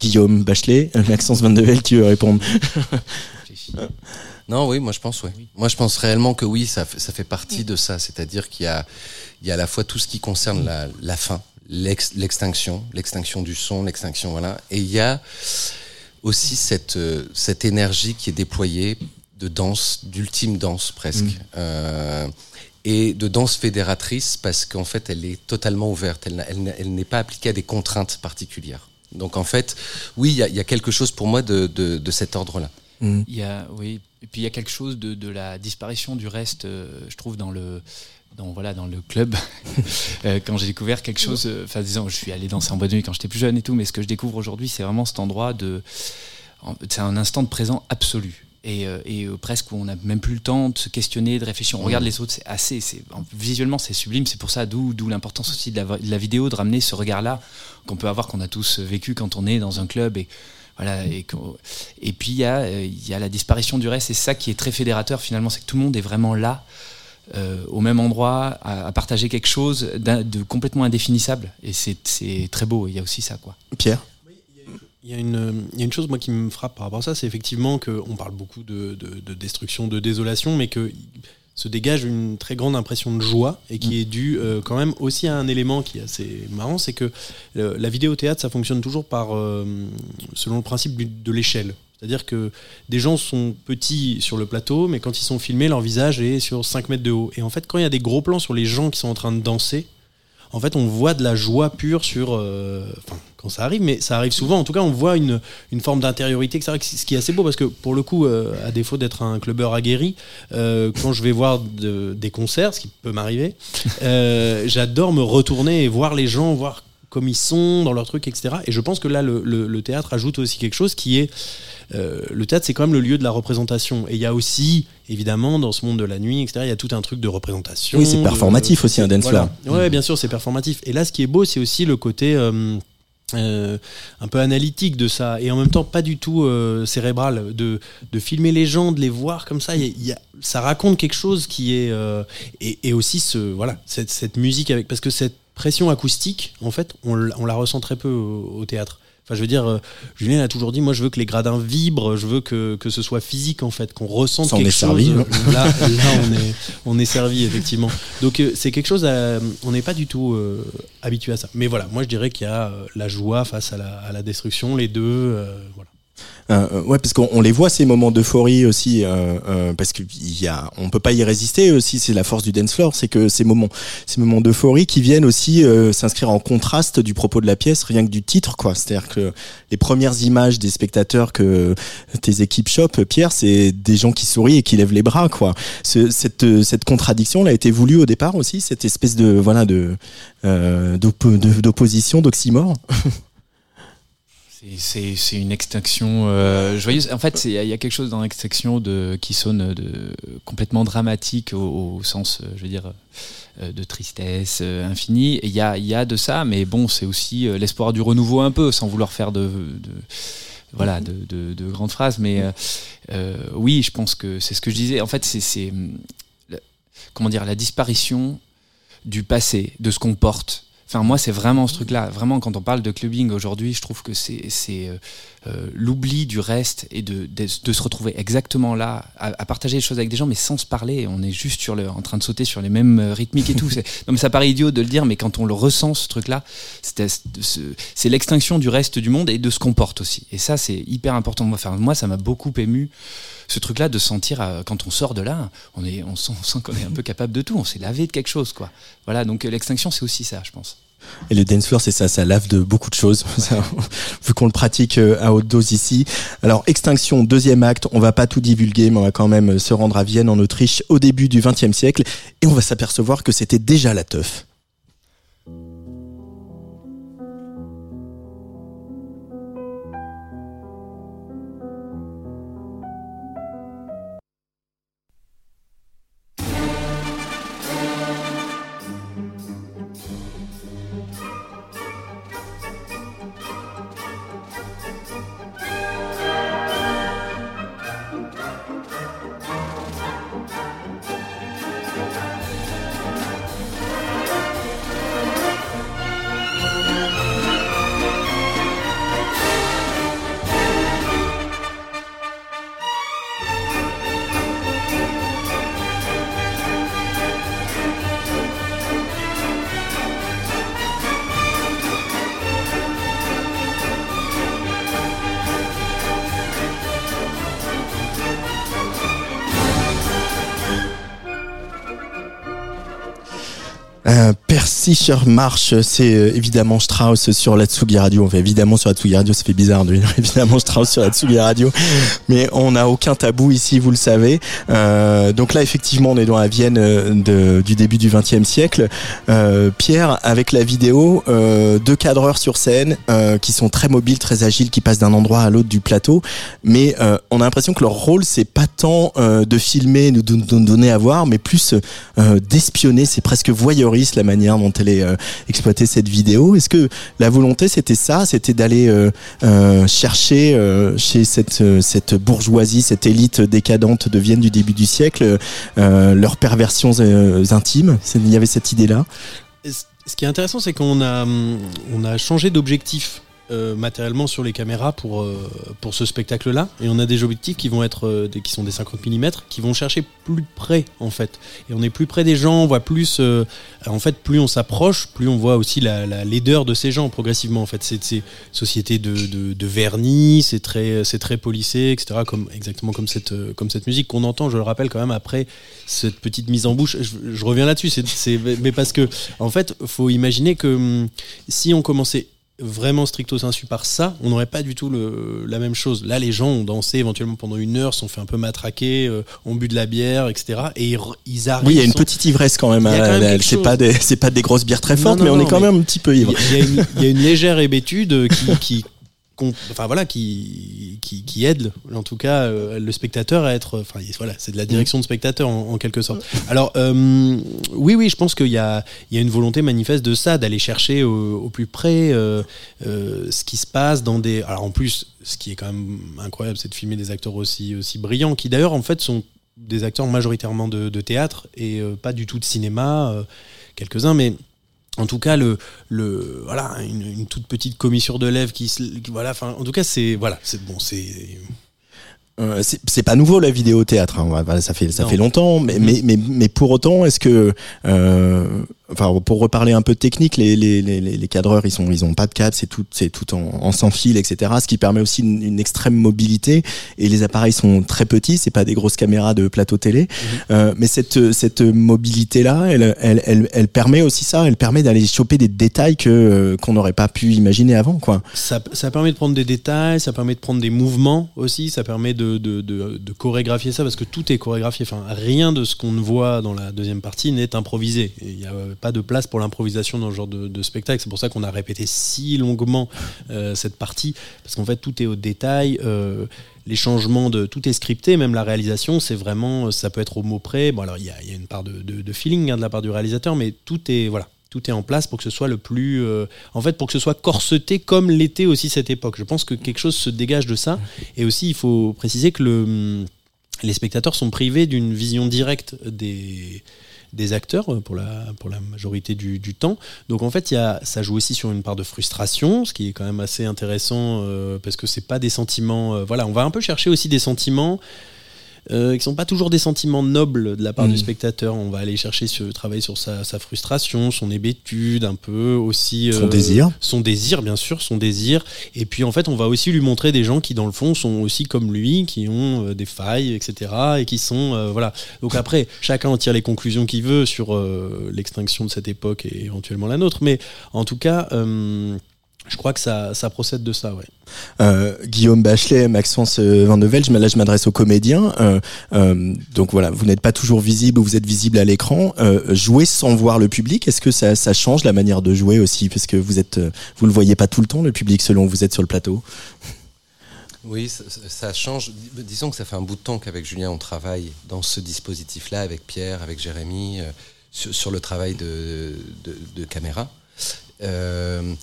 Guillaume Bachelet, Maxence Van de Velde, qui veut répondre Non, oui, moi je pense, oui. Moi je pense réellement que oui, ça, ça fait partie de ça. C'est-à-dire qu'il y a, il y a à la fois tout ce qui concerne la, la fin, l'extinction, l'extinction du son, l'extinction, voilà. Et il y a aussi cette, euh, cette énergie qui est déployée de danse, d'ultime danse presque. Mm. Euh, et de danse fédératrice parce qu'en fait elle est totalement ouverte, elle, elle, n'est pas appliquée à des contraintes particulières. Donc en fait, oui, il y, y a, quelque chose pour moi de, de, de cet ordre-là. Mm. Il y a, oui, et puis il y a quelque chose de, de la disparition du reste, euh, je trouve, dans le, dans, voilà, dans le club, euh, quand j'ai découvert quelque chose, euh, enfin disons, je suis allé danser en boîte de nuit quand j'étais plus jeune et tout, mais ce que je découvre aujourd'hui, c'est vraiment cet endroit de, c'est un instant de présent absolu. Et, euh, et presque où on n'a même plus le temps de se questionner, de réfléchir. On regarde les autres, c'est assez, c'est visuellement c'est sublime. C'est pour ça d'où d'où l'importance aussi de la, de la, vidéo, de ramener ce regard-là qu'on peut avoir, qu'on a tous vécu quand on est dans un club et voilà, et, et puis il y, a, il y a la disparition du reste, et ça qui est très fédérateur finalement, c'est que tout le monde est vraiment là euh, au même endroit, à, partager quelque chose de complètement indéfinissable. Et c'est très beau, il y a aussi ça. quoi. Pierre? Il y, a une, il y, a une, chose moi qui me frappe par rapport à ça, c'est effectivement qu'on parle beaucoup de, de, destruction, de désolation, mais que se dégage une très grande impression de joie et qui mm. est due euh, quand même aussi à un élément qui est assez marrant, c'est que euh, la vidéo théâtre ça fonctionne toujours par selon le principe de l'échelle. C'est-à-dire que des gens sont petits sur le plateau, mais quand ils sont filmés, leur visage est sur 5 mètres de haut. Et en fait, quand il y a des gros plans sur les gens qui sont en train de danser, en fait, on voit de la joie pure sur. Euh, enfin, quand ça arrive, mais ça arrive souvent. En tout cas, on voit une, forme d'intériorité, ce qui est assez beau parce que, pour le coup, euh, à défaut d'être un clubbeur aguerri, euh, quand je vais voir des concerts, ce qui peut m'arriver, j'adore me retourner et voir les gens, voir comme ils sont dans leur truc, etc. Et je pense que là, le, théâtre ajoute aussi quelque chose qui est euh, le théâtre, c'est quand même le lieu de la représentation. Et il y a aussi, évidemment, dans ce monde de la nuit, etc. Il y a tout un truc de représentation. Oui, c'est performatif aussi un dance voilà. Ouais, bien sûr, c'est performatif. Et là, ce qui est beau, c'est aussi le côté. Euh, euh, un peu analytique de ça et en même temps pas du tout cérébral de, de, filmer les gens de les voir comme ça il y a, ça raconte quelque chose qui est et, et, aussi ce voilà cette, cette, musique avec parce que cette pression acoustique, en fait, on, la ressent très peu au, théâtre. Enfin, je veux dire, euh, Julien a toujours dit, moi, je veux que les gradins vibrent, je veux que, que ce soit physique, en fait, qu'on ressente quelque chose. Servi, là, là on, est, on est servi, effectivement. Donc, euh, c'est quelque chose, on n'est pas du tout euh, habitué à ça. Mais voilà, moi, je dirais qu'il y a la joie face à la, à la destruction, les deux, voilà. Euh, euh, ouais, parce qu'on les voit ces moments d'euphorie aussi, euh, euh, parce qu'il y a, on peut pas y résister aussi. C'est la force du dance floor, c'est que ces moments, ces moments d'euphorie qui viennent aussi euh, s'inscrire en contraste du propos de la pièce, rien que du titre, quoi. C'est-à-dire que les premières images des spectateurs que tes équipes chopent, Pierre, c'est des gens qui sourient et qui lèvent les bras, quoi. Ce, cette, cette contradiction, elle a été voulue au départ aussi, cette espèce de voilà de d'opposition, d'oxymore. C'est une extinction euh, joyeuse. En fait, il y, a- quelque chose dans l'extinction qui sonne complètement dramatique au, sens, euh, je veux dire, euh, de tristesse infinie. Il y a, de ça, mais bon, c'est aussi l'espoir du renouveau un peu, sans vouloir faire de, grandes phrases. Mais oui, je pense que c'est ce que je disais. En fait, c'est comment dire la disparition du passé, de ce qu'on porte. Enfin, moi, c'est vraiment ce truc-là. Vraiment, quand on parle de clubbing aujourd'hui, je trouve que c'est euh, euh, l'oubli du reste et de, de, de se retrouver exactement là, à, à partager les choses avec des gens, mais sans se parler. On est juste sur le, en train de sauter sur les mêmes euh, rythmiques et tout. Non, mais ça paraît idiot de le dire, mais quand on le ressent, ce truc-là, c'est l'extinction du reste du monde et de ce qu'on porte aussi. Et ça, c'est hyper important. Enfin, moi ça m'a beaucoup ému ce truc-là de sentir euh, quand on sort de là, on est, on sent, on sent qu'on est un peu capable de tout. On s'est lavé de quelque chose, quoi. Voilà. Donc euh, l'extinction, c'est aussi ça, je pense. Et le dance floor, c'est ça, ça lave de beaucoup de choses, Ça, vu qu'on le pratique euh, à haute dose ici. Alors, Extinction, deuxième acte, on va pas tout divulguer, mais on va quand même se rendre à Vienne, en Autriche, au début du XXe siècle, et on va s'apercevoir que c'était déjà la teuf. Percy marche, c'est euh, évidemment Strauss sur la Tsugi Radio. Enfin, évidemment sur la Tsugi Radio, ça fait bizarre de dire évidemment Strauss sur la Tsugi Radio, mais on n'a aucun tabou ici, vous le savez. Euh, donc là, effectivement, on est dans la Vienne euh, de- du début du XXe siècle. Euh, Pierre, avec la vidéo, euh, deux cadreurs sur scène euh, qui sont très mobiles, très agiles, qui passent d'un endroit à l'autre du plateau, mais on a l'impression que leur rôle, c'est pas tant de filmer, nous don- don- donner à voir, mais plus d'espionner. C'est presque voyeuriste la manière dont est euh, exploitée cette vidéo. Est-ce que la volonté, c'était ça, c'était d'aller euh, euh, chercher chez cette cette bourgeoisie, cette élite décadente de Vienne du début du siècle, leurs perversions intimes? Il y avait cette idée-là. Ce qui est intéressant, c'est qu'on a, hum, on a changé d'objectif euh, matériellement sur les caméras pour, euh, pour ce spectacle-là. Et on a des objectifs qui vont être euh, qui sont des 50 mm, qui vont chercher plus près en fait. Et on est plus près des gens, on voit plus. en fait, plus on s'approche, plus on voit aussi la, la laideur de ces gens progressivement. En fait, c'est c'est société de, de, vernis, c'est très, c'est très polissé, etc. Comme exactement comme cette, comme cette musique qu'on entend. Je le rappelle quand même après cette petite mise en bouche. Je, reviens là-dessus. C'est, mais parce que en fait, faut imaginer que hum, si on commençait vraiment stricto sensu par ça, on n'aurait pas du tout le, la même chose. Là, les gens ont dansé éventuellement pendant une heure, sont fait un peu matraquer, euh, ont bu de la bière, etc. Et ils, arrivent. Oui, il y a une petite ivresse quand même. Hein. même C'est pas des c'est pas des grosses bières très fortes, non, mais on non, est quand même un petit peu ivre. il y a une- il y a une légère hébétude qui, enfin voilà, qui, qui, qui aide en tout cas euh, le spectateur à être, enfin voilà, c'est de la direction de spectateur en, en quelque sorte. Alors euh, oui, oui, je pense qu'il y a, il y a une volonté manifeste de ça, d'aller chercher au, au plus près euh, ce qui se passe dans des. Alors en plus, ce qui est quand même incroyable, c'est de filmer des acteurs aussi aussi brillants, qui d'ailleurs en fait sont des acteurs majoritairement de, de théâtre et pas du tout de cinéma, euh, quelques-uns, mais en tout cas le le voilà une, une toute petite commissure de lèvres qui, se- qui- voilà enfin en tout cas c'est voilà c'est bon c'est Euh, c'est pas nouveau la vidéo théâtre. hein. Ça fait ça Non. fait longtemps, mais mais mais, mais pour autant, est-ce que euh, enfin pour reparler un peu de technique, les les les, les cadreurs ils sont ils ont pas de câble, c'est tout c'est tout en, en sans fil, etc. Ce qui permet aussi une, une extrême mobilité et les appareils sont très petits, c'est pas des grosses caméras de plateau télé, Euh, mais cette cette mobilité là, elle elle elle, elle permet aussi ça, elle permet d'aller choper des détails que euh, qu'on n'aurait pas pu imaginer avant quoi. ça, ça permet de prendre des détails ça permet de prendre des mouvements aussi ça permet de de, de, de chorégraphier ça parce que tout est chorégraphié enfin rien de ce qu'on voit dans la deuxième partie n'est improvisé il y a pas de place pour l'improvisation dans ce genre de, spectacle. C'est pour ça qu'on a répété si longuement cette partie, parce qu'en fait tout est au détail les changements de tout est scripté, même la réalisation, c'est vraiment, ça peut être au mot près. Bon, alors il y, a, une part de, feeling hein, de la part du réalisateur, mais tout est voilà, tout est en place pour que ce soit le plus, euh, en fait, pour que ce soit corseté comme l'était aussi cette époque. Je pense que quelque chose se dégage de ça, et aussi il faut préciser que le, les spectateurs sont privés d'une vision directe des des acteurs euh, pour la, pour la majorité du, temps. Donc en fait, y a, ça joue aussi sur une part de frustration, ce qui est quand même assez intéressant euh, parce que c'est pas des sentiments. Euh, voilà, on va un peu chercher aussi des sentiments euh, qui sont pas toujours des sentiments nobles de la part du mm. spectateur. On va aller chercher ce travailler sur sa, frustration, son hébétude, un peu aussi son désir, son désir bien sûr, son désir. Et puis en fait, on va aussi lui montrer des gens qui dans le fond sont aussi comme lui, qui ont des failles, etc. Et qui sont voilà. Donc après, chacun en tire les conclusions qu'il veut sur l'extinction de cette époque et éventuellement la nôtre. Mais en tout cas. Je crois que ça, ça procède de ça, ouais. Euh, Guillaume Bachelet, Maxence euh, Van Nevel, là je m'adresse aux comédiens. Euh, donc voilà, vous n'êtes pas toujours visible, vous êtes visible à l'écran. jouer sans voir le public, est-ce que ça, ça, change la manière de jouer aussi? Parce que vous êtes, vous le voyez pas tout le temps, le public, selon vous êtes sur le plateau oui, ça, change. Disons que ça fait un bout de temps qu'avec Julien, on travaille dans ce dispositif-là, avec Pierre, avec Jérémy, sur, le travail de, de, de caméra. Euh,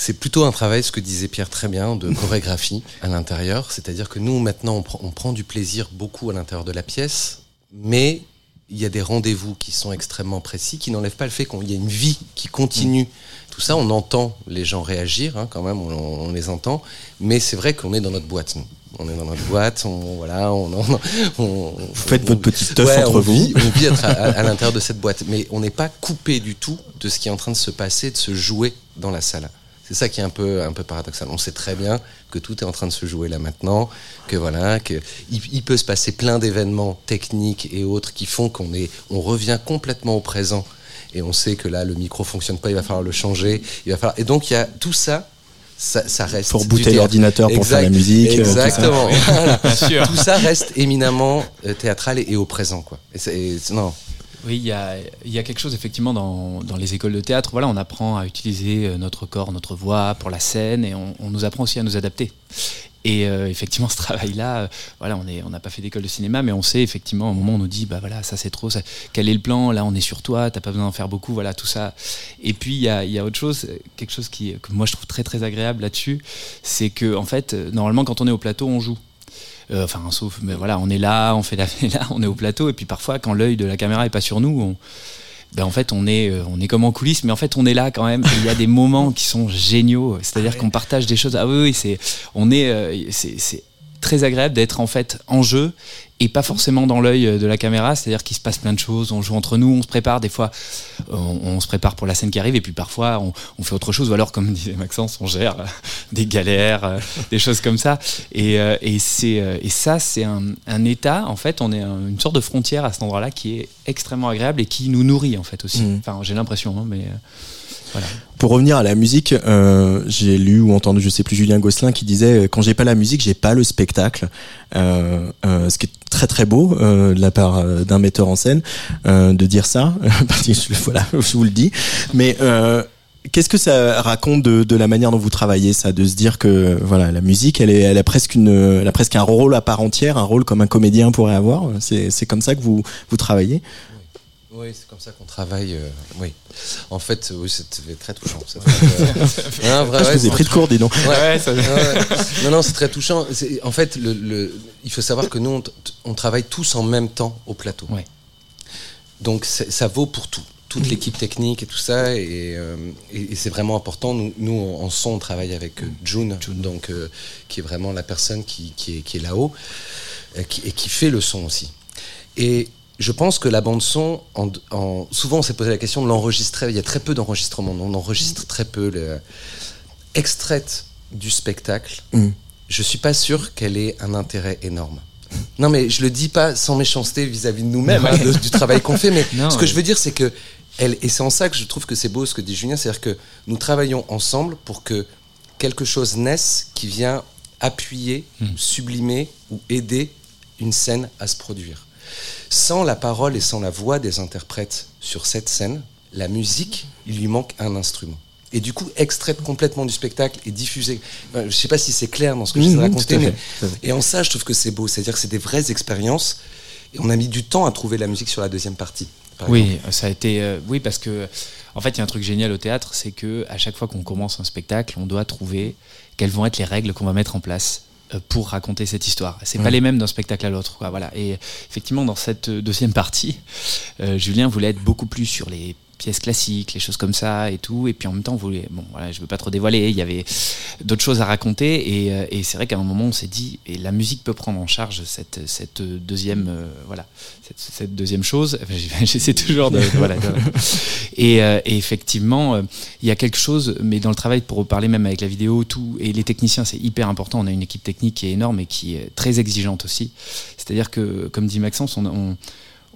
c'est plutôt un travail, ce que disait Pierre très bien, de chorégraphie à l'intérieur. C'est-à-dire que nous, maintenant, on prend, du plaisir beaucoup à l'intérieur de la pièce, mais il y a des rendez-vous qui sont extrêmement précis, qui n'enlèvent pas le fait qu'il y a une vie qui continue. Tout ça, on entend les gens réagir, hein, quand même, on, les entend, mais c'est vrai qu'on est dans notre boîte, nous. On est dans notre boîte, on, voilà, on, vous faites votre petit stuff entre vous. on vit être à l'intérieur de cette boîte, mais on n'est pas coupé du tout de ce qui est en train de se passer, de se jouer dans la salle. C'est ça qui est un peu, un peu paradoxal. On sait très bien que tout est en train de se jouer là maintenant, que voilà, que il, peut se passer plein d'événements techniques et autres qui font qu'on est, on revient complètement au présent. Et on sait que là le micro fonctionne pas, il va falloir le changer, il va falloir et donc il y a tout ça. Ça, reste pour booter l'ordinateur pour faire la musique euh, exactement. Tout ça. tout ça reste éminemment euh, théâtral et, au présent quoi. Et, non oui, il y a, y a, quelque chose effectivement dans, dans, les écoles de théâtre. Voilà, on apprend à utiliser euh, notre corps, notre voix pour la scène, et on, on nous apprend aussi à nous adapter. Et euh, effectivement, ce travail-là, euh, voilà, on est, on n'a pas fait d'école de cinéma, mais on sait effectivement, au moment où on nous dit, bah voilà, ça c'est trop, ça, quel est le plan? Là, on est sur toi, t'as pas besoin d'en faire beaucoup, voilà, tout ça. Et puis il y a, y a, autre chose, quelque chose qui, que moi je trouve très très agréable là-dessus, c'est que en fait, normalement, quand on est au plateau, on joue. Euh, enfin, sauf, mais voilà, on est là, on fait la là, on est au plateau, et puis parfois, quand l'œil de la caméra est pas sur nous, on, ben en fait on est euh, on est comme en coulisses mais en fait on est là quand même. Il y a des moments qui sont géniaux. C'est-à-dire ah qu'on partage des choses. Ah oui, oui c'est on est euh, c'est très agréable d'être en fait en jeu et pas forcément dans l'œil de la caméra, c'est-à-dire qu'il se passe plein de choses, on joue entre nous, on se prépare, des fois on, se prépare pour la scène qui arrive et puis parfois on, fait autre chose. Ou alors comme disait Maxence, on gère des galères, euh, des choses comme ça. Et, euh, et, c'est, euh, et ça c'est un, un, état, en fait on est une sorte de frontière à cet endroit-là qui est extrêmement agréable et qui nous nourrit en fait aussi, mmh. enfin j'ai l'impression hein, mais... Pour revenir à la musique, euh, j'ai lu ou entendu, je sais plus, Julien Gosselin qui disait euh, quand j'ai pas la musique, j'ai pas le spectacle. Euh, ce qui est très très beau de la part d'un metteur en scène de dire ça. voilà, je vous le dis. Mais Qu'est-ce que ça raconte de, de, la manière dont vous travaillez, ça, de se dire que voilà, la musique, elle, est, elle a presque une, elle a presque un rôle à part entière, un rôle comme un comédien pourrait avoir? C'est comme ça que vous vous travaillez? Oui, c'est comme ça qu'on travaille. Euh, oui. En fait, oui, c'était très touchant. Ça euh, vrai, je vous ai pris de cours, dis donc. non, non, c'est très touchant. En fait, le, il faut savoir que nous, on, travaille tous en même temps au plateau. Donc, ça vaut pour tout. Toute mm. l'équipe technique et tout ça. Et, euh, c'est vraiment important. Nous, nous, en son, on travaille avec June, donc, qui est vraiment la personne qui, qui est, qui est là-haut et qui fait le son aussi. Et je pense que la bande son, en, souvent on s'est posé la question de l'enregistrer. Il y a très peu d'enregistrements. On enregistre très peu. Les, extraite du spectacle, je mm. je suis pas sûr qu'elle ait un intérêt énorme. Non, mais je le dis pas sans méchanceté vis-à-vis de nous-mêmes, hein, du travail qu'on fait. Mais ce que je veux dire, c'est que elle, et c'est en ça que je trouve que c'est beau ce que dit Julien, c'est-à-dire que nous travaillons ensemble pour que quelque chose naisse qui vient appuyer, mm. sublimer ou aider une scène à se produire sans la parole et sans la voix des interprètes sur cette scène, la musique, il lui manque un instrument. Et du coup, extraite complètement du spectacle et diffusée. Enfin, je sais pas si c'est clair dans ce que je Mmh, vous à raconté, fait, mais et en ça, je trouve que c'est beau. C'est-à-dire que c'est des vraies expériences. Et on a mis du temps à trouver la musique sur la deuxième partie. exemple. Oui, ça a été. euh, oui, parce que en fait, il y a un truc génial au théâtre, c'est que à chaque fois qu'on commence un spectacle, on doit trouver quelles vont être les règles qu'on va mettre en place pour raconter cette histoire. C'est pas les mêmes d'un spectacle à l'autre, quoi. Voilà. Et effectivement, dans cette euh, deuxième partie, euh, Julien voulait être beaucoup plus sur les pièces classiques, les choses comme ça et tout. Et puis en même temps, voulait, bon, voilà, je veux pas trop dévoiler. Il y avait d'autres choses à raconter. Et, euh, et c'est vrai qu'à un moment, on s'est dit, et la musique peut prendre en charge cette, cette deuxième, euh, voilà, cette, cette deuxième chose. Enfin, J'essaie toujours de, voilà. de- et, euh, et effectivement, euh, il y a quelque chose, mais dans le travail, pour parler même avec la vidéo, tout, et les techniciens, c'est hyper important. On a une équipe technique qui est énorme et qui est très exigeante aussi. C'est-à-dire que, comme dit Maxence, on, on,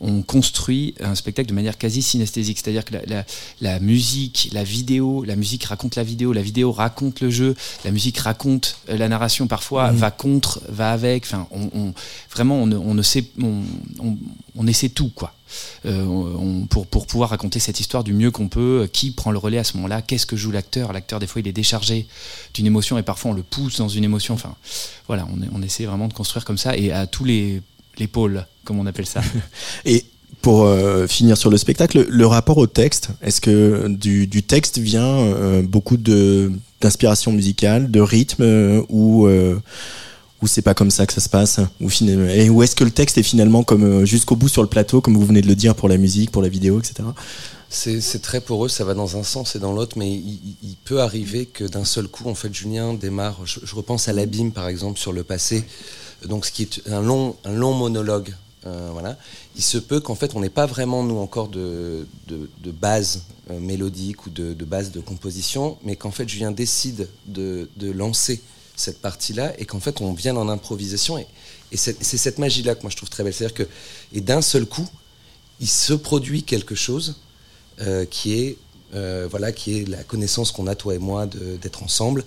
on construit un spectacle de manière quasi synesthésique. C'est-à-dire que la, la- la musique, la vidéo, la musique raconte la vidéo, la vidéo raconte le jeu, la musique raconte euh, la narration parfois, va contre, va avec. Enfin, on, on- vraiment, on ne, on ne sait, on, essaie tout, quoi. Euh, on- pour, pour pouvoir raconter cette histoire du mieux qu'on peut, euh, qui prend le relais à ce moment-là, qu'est-ce que joue l'acteur? L'acteur, des fois, il est déchargé d'une émotion et parfois on le pousse dans une émotion. Enfin, voilà, on, on essaie vraiment de construire comme ça et à tous les, les pôles, comme on appelle ça. Et pour euh, finir sur le spectacle, le rapport au texte, est-ce que du, du texte vient euh, beaucoup d'inspiration musicale, de rythme, euh, ou euh, ou c'est pas comme ça que ça se passe ou finalement, Et où est-ce que le texte est finalement comme jusqu'au bout sur le plateau, comme vous venez de le dire pour la musique, pour la vidéo, etc. C'est très poreux, ça va dans un sens et dans l'autre, mais il, peut arriver que d'un seul coup, en fait, Julien démarre. Je, je repense à l'abîme, par exemple, sur le passé, donc ce qui est un long, un long monologue. euh, voilà. Il se peut qu'en fait, on n'ait pas vraiment nous encore de, de, base euh, mélodique ou de, base de composition, mais qu'en fait, Julien décide de, lancer cette partie-là et qu'en fait, on vient en improvisation et, c'est cette magie-là que moi je trouve très belle. C'est-à-dire que et d'un seul coup, il se produit quelque chose euh, qui est voilà qui est la connaissance qu'on a toi et moi d'être ensemble,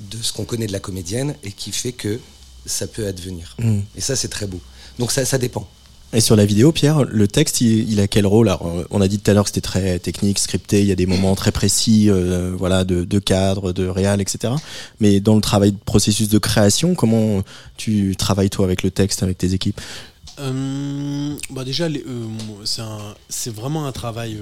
de ce qu'on connaît de la comédienne et qui fait que ça peut advenir. Mm. Et ça c'est très beau. Donc ça ça dépend. Et sur la vidéo, Pierre, le texte, il, il a quel rôle Alors, euh, On a dit tout à l'heure que c'était très technique, scripté, il y a des moments très précis, euh, voilà, de, de cadre, de réal, etc. Mais dans le travail, processus de création, comment tu travailles toi avec le texte, avec tes équipes Euh, bah déjà, euh, c'est vraiment un travail.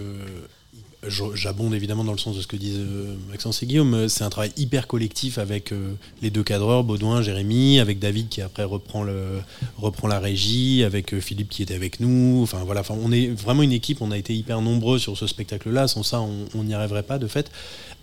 J'abonde évidemment dans le sens de ce que disent euh, Maxence et Guillaume. euh, C'est un travail hyper collectif avec euh, les deux cadreurs, Baudouin, Jérémy, avec David qui après reprend, le, reprend la régie, avec Philippe qui était avec nous. Enfin voilà, on est vraiment une équipe. On a été hyper nombreux sur ce spectacle-là. Sans ça, on n'y arriverait pas de fait.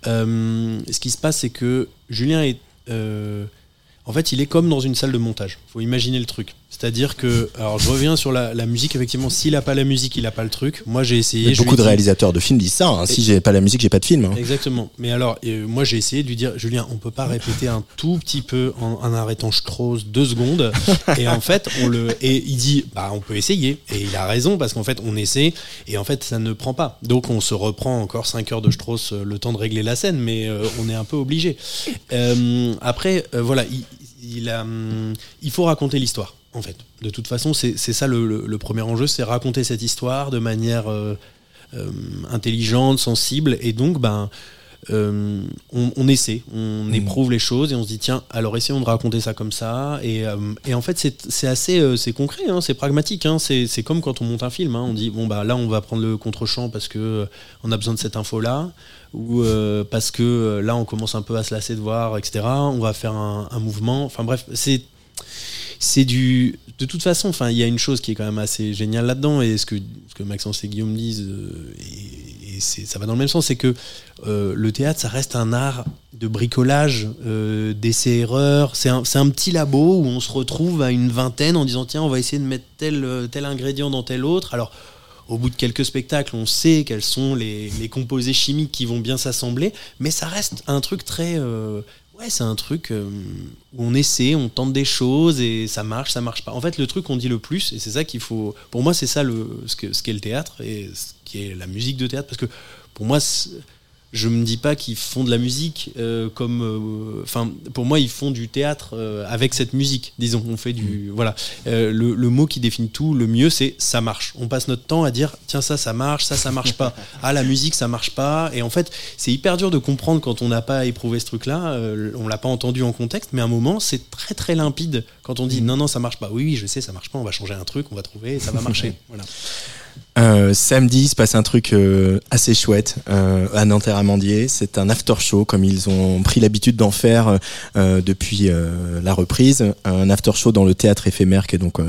Ce qui se passe, c'est que Julien est. en fait, il est comme dans une salle de montage. faut imaginer le truc. C'est-à-dire que, alors je reviens sur la, la musique, effectivement, s'il a pas la musique, il a pas le truc. Moi, j'ai essayé. Mais Beaucoup de dit- réalisateurs de films disent ça. hein. Si j'ai pas la musique, j'ai pas de film. hein. Exactement. Mais alors, euh, moi, j'ai essayé de lui dire, Julien, on peut pas répéter un tout petit peu en, en arrêtant Strauss deux secondes. Et en fait, on le, et il dit, bah, on peut essayer. Et il a raison parce qu'en fait, on essaie et en fait, ça ne prend pas. Donc, on se reprend encore 5 heures de Strauss, euh, le temps de régler la scène, mais euh, on est un peu obligé. Euh, après, voilà, il, il a, hum, il faut raconter l'histoire. En fait, de toute façon, c'est ça le, le- le premier enjeu, c'est raconter cette histoire de manière euh, euh, intelligente, sensible, et donc, ben, euh, on, on essaie, on éprouve les choses et on se dit tiens, alors essayons de raconter ça comme ça. Et, euh, et en fait, c'est assez, euh, c'est concret, hein, c'est pragmatique. hein, c'est comme quand on monte un film. hein, on dit bon bah là, on va prendre le contre-champ parce que on a besoin de cette info là, ou parce que là, on commence un peu à se lasser de voir, etc. On va faire un, un mouvement. Enfin bref, c'est c'est du de toute façon enfin il y a une chose qui est quand même assez géniale là-dedans et ce que ce que Maxence et Guillaume disent euh, et, ça va dans le même sens c'est que euh, le théâtre ça reste un art de bricolage euh, d'essais erreurs c'est un, petit labo où on se retrouve à une vingtaine en disant tiens on va essayer de mettre tel euh, ingrédient dans tel autre alors au bout de quelques spectacles, on sait quels sont les, composés chimiques qui vont bien s'assembler, mais ça reste un truc très. Ouais, c'est un truc euh, où on essaie, on tente des choses et ça marche, ça marche pas. En fait, le truc qu'on dit le plus, et c'est ça qu'il faut. Pour moi, c'est ça ce qu'est le théâtre et ce qui est la musique de théâtre, parce que pour moi, je me dis pas qu'ils font de la musique euh, comme. euh, Enfin, pour moi, ils font du théâtre euh, avec cette musique. Disons, on fait du. Voilà. Euh, le, le mot qui définit tout, le mieux, c'est ça marche. On passe notre temps à dire tiens, ça, ça marche, ça, ça marche pas. Ah, la musique, ça marche pas. Et en fait, c'est hyper dur de comprendre quand on n'a pas éprouvé ce truc-là. euh, on l'a pas entendu en contexte, mais à un moment, c'est très très limpide quand on dit non, non, ça marche pas. Oui, oui, je sais, ça marche pas. On va changer un truc, on va trouver, ça va marcher. voilà. Euh, samedi, se passe un truc euh, assez chouette euh, à Nanterre-Amandier. C'est un after show, comme ils ont pris l'habitude d'en faire euh, depuis euh, la reprise. Un after show dans le théâtre éphémère, qui est donc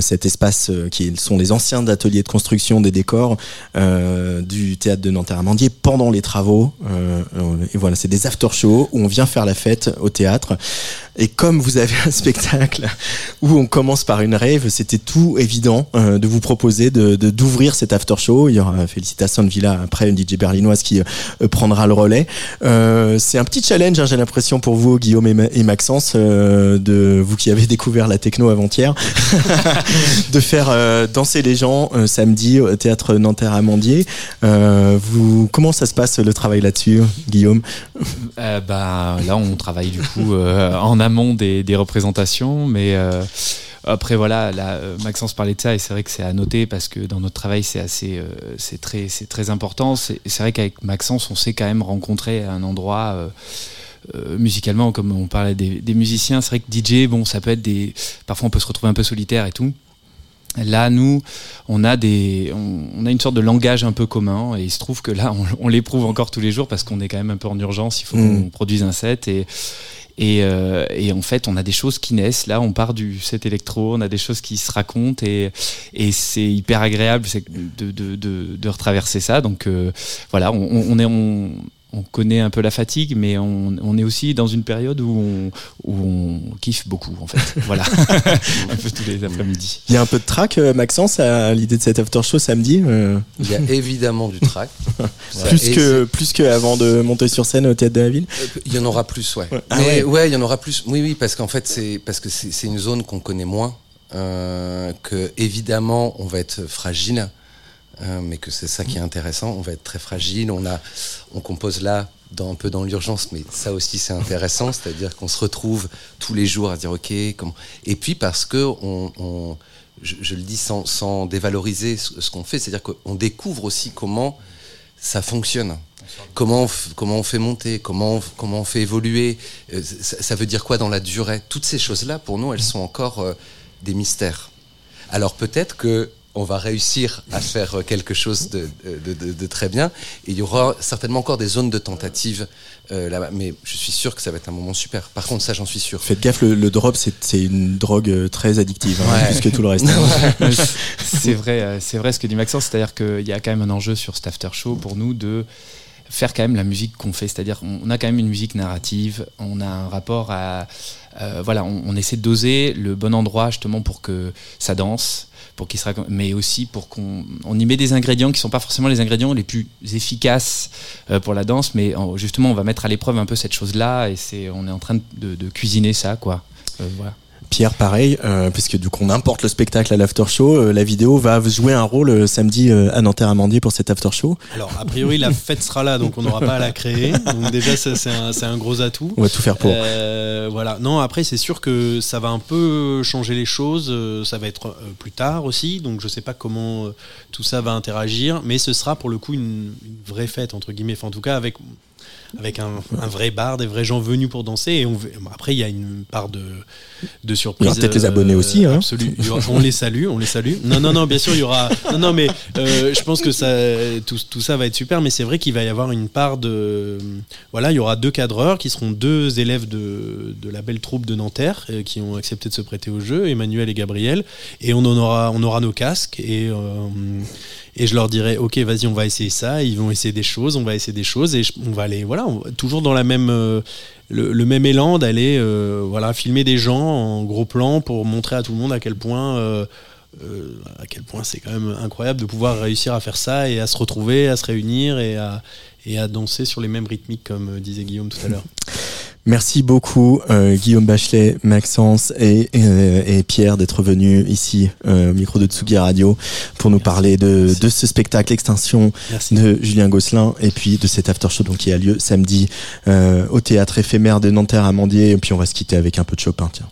cet espace qui sont les anciens ateliers de construction des décors du théâtre de Nanterre-Amandier pendant les travaux. Et voilà, c'est des after shows où on vient faire la fête au théâtre. Et comme vous avez un spectacle où on commence par une rave, c'était tout évident euh, de vous proposer de d'ouvrir cet after show. Il y aura Felicita Villa après une DJ berlinoise qui euh, prendra le relais. Euh, c'est un petit challenge, hein, j'ai l'impression pour vous, Guillaume et, Ma- et Maxence, euh, de vous qui avez découvert la techno avant-hier, de faire euh, danser les gens euh, samedi au théâtre Nanterre Amandier. Euh, vous, comment ça se passe le travail là-dessus, Guillaume? Euh, bah, là, on travaille du coup euh, en amont des, des représentations, mais euh, après voilà, là, euh, Maxence parlait de ça et c'est vrai que c'est à noter parce que dans notre travail, c'est assez, euh, c'est très, c'est très important. C'est c'est vrai qu'avec Maxence, on s'est quand même rencontré à un endroit. euh, euh, musicalement, comme on parlait des, des musiciens, c'est vrai que DJ, bon, ça peut être des. Parfois, on peut se retrouver un peu solitaire et tout. Là, nous, on a des, on, on a une sorte de langage un peu commun, et il se trouve que là, on, on l'éprouve encore tous les jours parce qu'on est quand même un peu en urgence. Il faut Mm. qu'on produise un set et et, euh, et en fait, on a des choses qui naissent. Là, on part du set électro, on a des choses qui se racontent et, et c'est hyper agréable de, de, de, de retraverser ça. Donc euh, voilà, on- on est, on, on connaît un peu la fatigue, mais on, on est aussi dans une période où on, où on kiffe beaucoup, en fait. Voilà, un peu tous les après-midi. Il y a un peu de track, euh, Maxence, à l'idée de cet after show samedi euh, Il y a évidemment du track. Plus que plus que avant de monter sur scène au théâtre de la ville. Euh, Il y en aura plus, ouais. Ah Mais ouais. ouais, il y en aura plus. Oui, oui, parce qu'en fait, c'est parce que c'est c'est une zone qu'on connaît moins, euh, que évidemment, on va être fragile, euh, mais que c'est ça qui est intéressant. On va être très fragile. On a, on compose là. Dans, un peu dans l'urgence, mais ça aussi c'est intéressant, c'est-à-dire qu'on se retrouve tous les jours à dire ok, comment. Et puis parce que on, on- je, je le dis sans, sans dévaloriser ce, ce qu'on fait, c'est-à-dire qu'on découvre aussi comment ça fonctionne. Comment on, comment on fait monter, comment on, comment on fait évoluer, euh, ça, ça veut dire quoi dans la durée? Toutes ces choses-là, pour nous, elles sont encore euh, des mystères. Alors peut-être que on va réussir à faire euh, quelque chose de, de- de- de très bien, et il y aura certainement encore des zones de tentative euh, là-bas, mais je suis sûr que ça va être un moment super. Par contre, ça, j'en suis sûr. Faites gaffe, le, le drop, c'est une drogue euh, très addictive, hein, Ouais. plus que tout le reste. hein. c'est vrai, c'est vrai ce que dit Maxence, c'est-à-dire qu'il y a quand même un enjeu sur cet after show pour nous de faire quand même la musique qu'on fait, c'est-à-dire on on a quand même une musique narrative, on a un rapport à, euh, voilà, on, on essaie de doser le bon endroit justement pour que ça danse, pour qu'il se raconte, mais aussi pour qu'on on y met des ingrédients qui sont pas forcément les ingrédients les plus efficaces euh, pour la danse, mais en- justement on va mettre à l'épreuve un peu cette chose-là et c'est, on est en train de, de cuisiner ça, quoi. Euh, voilà. Pierre, pareil, euh, puisque du coup on importe le spectacle à l'after show, euh, la vidéo va jouer un rôle euh, samedi à Nanterre Amandier pour cet after show. Alors, a priori, la fête sera là, donc on n'aura pas à la créer. Donc, déjà, ça, c'est un, gros atout. On va tout faire pour. Voilà. Non, après, c'est sûr que ça va un peu changer les choses. Ça va être plus tard aussi. Donc, je sais pas comment tout ça va interagir. Mais ce sera pour le coup une, une vraie fête, entre guillemets. Enfin, en tout cas, avec, avec un, un vrai bar, des vrais gens venus pour danser. Et on, après, il y a une part de, de surprise. Il y aura peut-être les abonnés aussi, hein. On les salue, on les salue. Non, non, non, bien sûr, il y aura. Non, non, mais euh, je pense que ça, tout, tout ça va être super. Mais c'est vrai qu'il va y avoir une part de. Voilà, il y aura deux cadreurs qui seront deux élèves de, de la belle troupe de Nanterre euh, qui ont accepté de se prêter au jeu, Emmanuel et Gabriel. Et on en aura, on aura nos casques et. euh, et je leur dirai, ok, vas-y, on va essayer ça. Ils vont essayer des choses, on va essayer des choses, et on va aller, voilà, toujours dans la même, euh, le, même élan d'aller, euh, voilà, filmer des gens en gros plan pour montrer à tout le monde à quel point, euh, à quel point c'est quand même incroyable de pouvoir réussir à faire ça et à se retrouver, à se réunir et à, et à danser sur les mêmes rythmiques, comme disait Guillaume tout à l'heure. Merci beaucoup euh, Guillaume Bachelet, Maxence et, euh, et Pierre d'être venus ici euh, au micro de Tsugi Radio pour nous parler de, de ce spectacle Extinction Merci. de Julien Gosselin et puis de cet after show donc qui a lieu samedi euh, au théâtre éphémère de Nanterre à Mandier et puis on va se quitter avec un peu de Chopin tiens.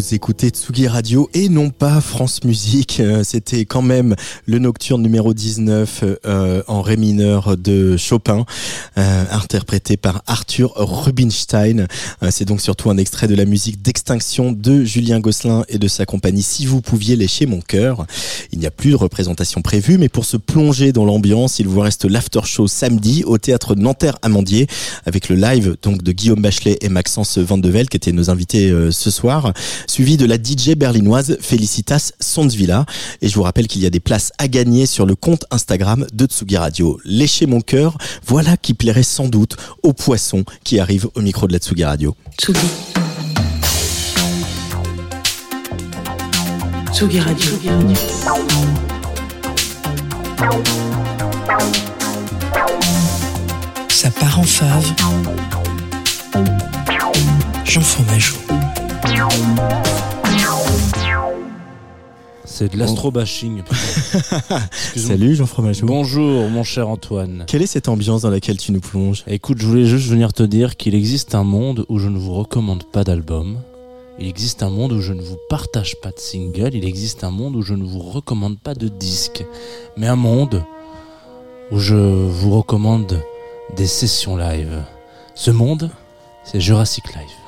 Vous écoutez Tsugi Radio et non pas France Musique. Euh, C'était quand même le nocturne numéro 19 euh, en ré mineur de Chopin, euh, interprété par Arthur Rubinstein. Euh, C'est donc surtout un extrait de la musique d'extinction de Julien Gosselin et de sa compagnie Si vous pouviez lécher mon cœur. Il n'y a plus de représentation prévue, mais pour se plonger dans l'ambiance, il vous reste l'after show samedi au théâtre Nanterre-Amandier avec le live donc de Guillaume Bachelet et Maxence Van de Vel qui étaient nos invités euh, ce soir suivi de la DJ berlinoise Felicitas Sondsvilla. Et je vous rappelle qu'il y a des places à gagner sur le compte Instagram de Tsugi Radio. Lécher mon cœur, voilà qui plairait sans doute aux poissons qui arrivent au micro de la Tsugi Radio. Tsugi. Tsugi Radio. Ça part en fave. Jean Fromageau. C'est de l'astrobashing. Salut Jean Fromageau. Bonjour, mon cher Antoine. Quelle est cette ambiance dans laquelle tu nous plonges? Écoute, je voulais juste venir te dire qu'il existe un monde où je ne vous recommande pas d'album. Il existe un monde où je ne vous partage pas de single. Il existe un monde où je ne vous recommande pas de disque. Mais un monde où je vous recommande des sessions live. Ce monde, c'est Jurassic Live.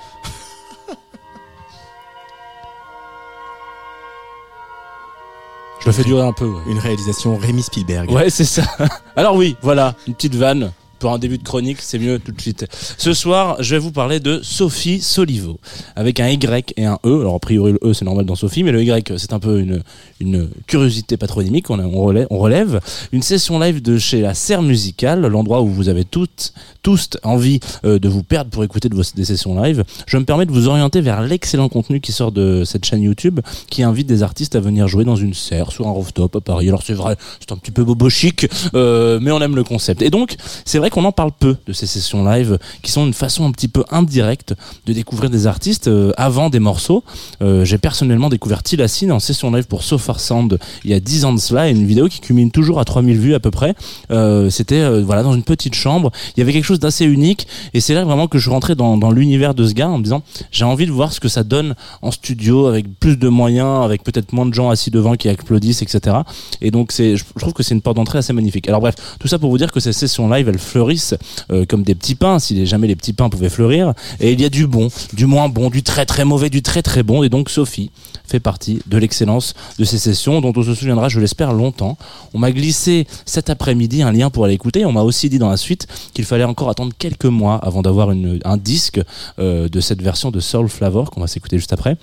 Je le fais durer un peu, ouais. Une réalisation Rémi Spielberg. Ouais, c'est ça. Alors oui, voilà, une petite vanne. Pour un début de chronique, c'est mieux tout de suite. Ce soir, je vais vous parler de Sophie Solivo, avec un Y et un E. Alors a priori le E c'est normal dans Sophie, mais le Y c'est un peu une, curiosité patronymique. On, on, relève, on relève une session live de chez la Serre Musicale, l'endroit où vous avez toutes, tous envie euh, de vous perdre pour écouter de vos, des sessions live. Je me permets de vous orienter vers l'excellent contenu qui sort de cette chaîne YouTube, qui invite des artistes à venir jouer dans une serre sur un rooftop à Paris. Alors c'est vrai, c'est un petit peu bobo chic, euh, mais on aime le concept. Et donc c'est vrai qu'on en parle peu de ces sessions live qui sont une façon un petit peu indirecte de découvrir des artistes euh, avant des morceaux. Euh, J'ai personnellement découvert Tilassine en session live pour So Far Sound il y a 10 ans de cela, et une vidéo qui culmine toujours à 3000 vues à peu près. Euh, C'était voilà dans une petite chambre. Il y avait quelque chose d'assez unique, et c'est là vraiment que je rentrais dans, dans l'univers de ce gars en me disant j'ai envie de voir ce que ça donne en studio avec plus de moyens, avec peut-être moins de gens assis devant qui applaudissent, etc. Et donc c'est, je trouve que c'est une porte d'entrée assez magnifique. Alors bref, tout ça pour vous dire que ces sessions live elles fleurissent euh, comme des petits pains, si jamais les petits pains pouvaient fleurir. Et il y a du bon, du moins bon, du très très mauvais, du très très bon. Et donc Sophie fait partie de l'excellence de ces sessions dont on se souviendra, je l'espère, longtemps. On m'a glissé cet après-midi un lien pour aller écouter. On m'a aussi dit dans la suite qu'il fallait encore attendre quelques mois avant d'avoir un disque euh, de cette version de Soul Flavor qu'on va s'écouter juste après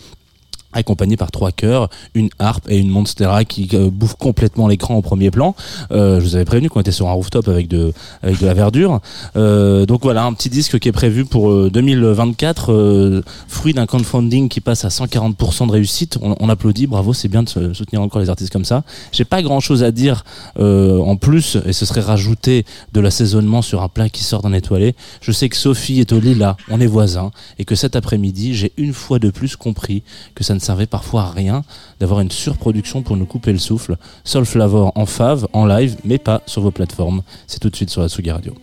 accompagné par trois chœurs, une harpe et une monstera qui euh, bouffent complètement l'écran au premier plan. Euh, je vous avais prévenu qu'on était sur un rooftop avec de avec de la verdure. Euh, donc voilà, un petit disque qui est prévu pour euh, 2024, euh, fruit d'un crowdfunding qui passe à 140% de réussite. On, applaudit, bravo, c'est bien de soutenir encore les artistes comme ça. J'ai pas grand chose à dire en plus, et ce serait rajouter de l'assaisonnement sur un plat qui sort d'un étoilé. Je sais que Sophie est au Lila, on est voisins, et que cet après-midi, j'ai une fois de plus compris que ça ne servait parfois à rien d'avoir une surproduction pour nous couper le souffle. Sol Flavor en fave, en live, mais pas sur vos plateformes. C'est tout de suite sur la Tsugi Radio.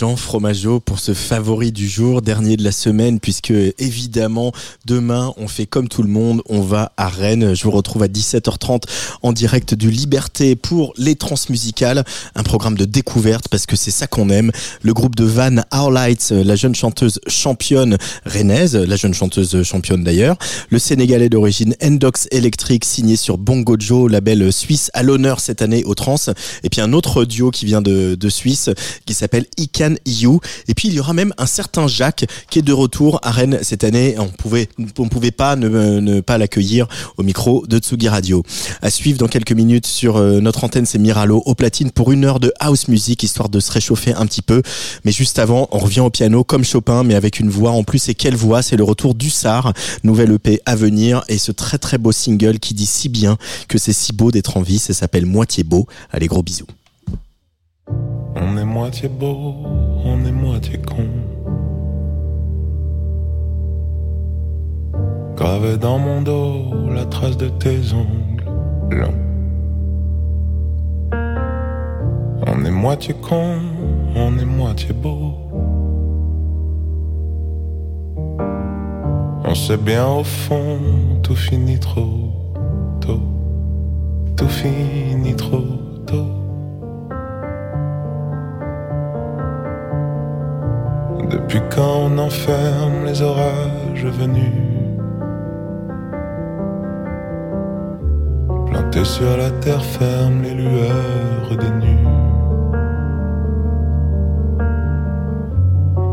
Jean Fromageau pour ce favori du jour, dernier de la semaine, puisque évidemment demain on fait comme tout le monde, on va à Rennes. Je vous retrouve à 17h30 en direct du Liberté pour les transmusicales, un programme de découverte parce que c'est ça qu'on aime. Le groupe de Van Our Lights, la jeune chanteuse championne rennaise, la jeune chanteuse championne d'ailleurs, le Sénégalais d'origine Endox Electric signé sur Bongo Joe, label suisse à l'honneur cette année au trans, et puis un autre duo qui vient de, de Suisse qui s'appelle Ican Et puis il y aura même un certain Jacques qui est de retour à Rennes cette année. On pouvait, on pouvait pas ne, ne pas l'accueillir au micro de Tsugi Radio. À suivre dans quelques minutes sur euh, notre antenne, c'est Miralo au platine pour une heure de house music histoire de se réchauffer un petit peu. Mais juste avant, on revient au piano comme Chopin, mais avec une voix en plus. Et quelle voix? C'est le retour du Sar, nouvelle EP à venir et ce très très beau single qui dit si bien que c'est si beau d'être en vie. Ça s'appelle Moitié beau. Allez, gros bisous. On est moitié beau, on est moitié con. Gravé dans mon dos la trace de tes ongles longs. On est moitié con, on est moitié beau. On sait bien au fond, tout finit trop tôt. Tout finit trop tôt. Depuis quand on enferme les orages venus? Plantés sur la terre ferme les lueurs des nues.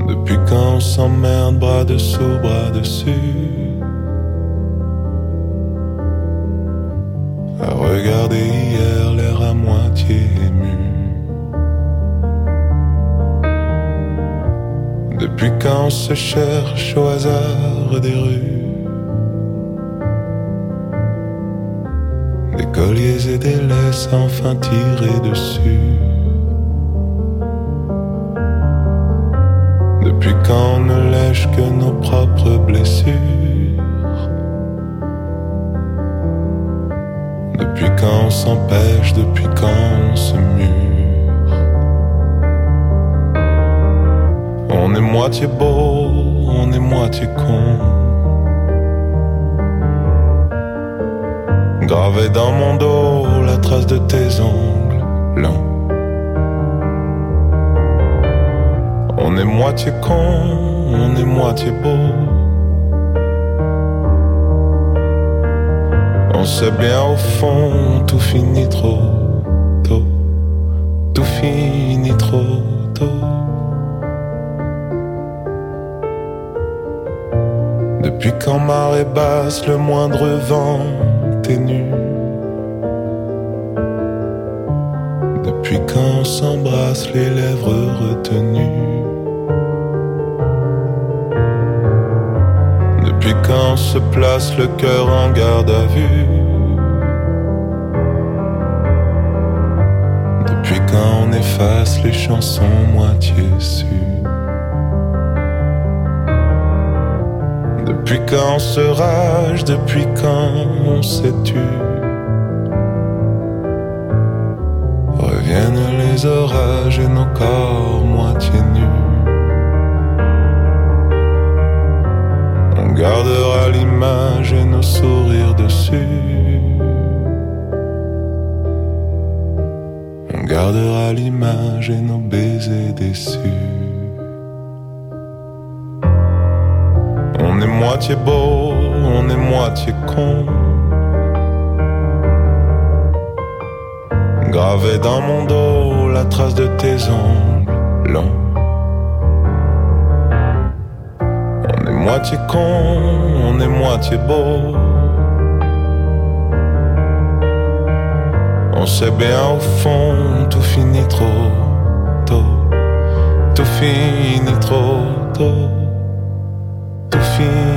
Depuis quand on s'emmerde bras dessous, bras dessus? À regarder hier l'air à moitié Depuis quand on se cherche au hasard des rues? Des colliers et des laisses enfin tirés dessus. Depuis quand on ne lèche que nos propres blessures? Depuis quand on s'empêche, depuis quand on se mure. Moitié beau, on est moitié con. Gravé dans mon dos la trace de tes ongles longs. On est moitié con, on est moitié beau. On sait bien au fond, tout finit trop tôt. Tout finit trop tôt. Depuis quand marée basse, le moindre vent ténu. Depuis quand s'embrasse les lèvres retenues. Depuis quand se place le cœur en garde à vue. Depuis quand on efface les chansons moitié sues. Depuis quand se rage, depuis quand on s'est tu Reviennent les orages et nos corps moitié nus. On gardera l'image et nos sourires dessus. On gardera l'image et nos baisers déçus. Moitié beau, on est moitié con. Gravé dans mon dos la trace de tes ongles longs. On est moitié con, on est moitié beau. On sait bien au fond, tout finit trop tôt. Tout finit trop tôt. Tout finit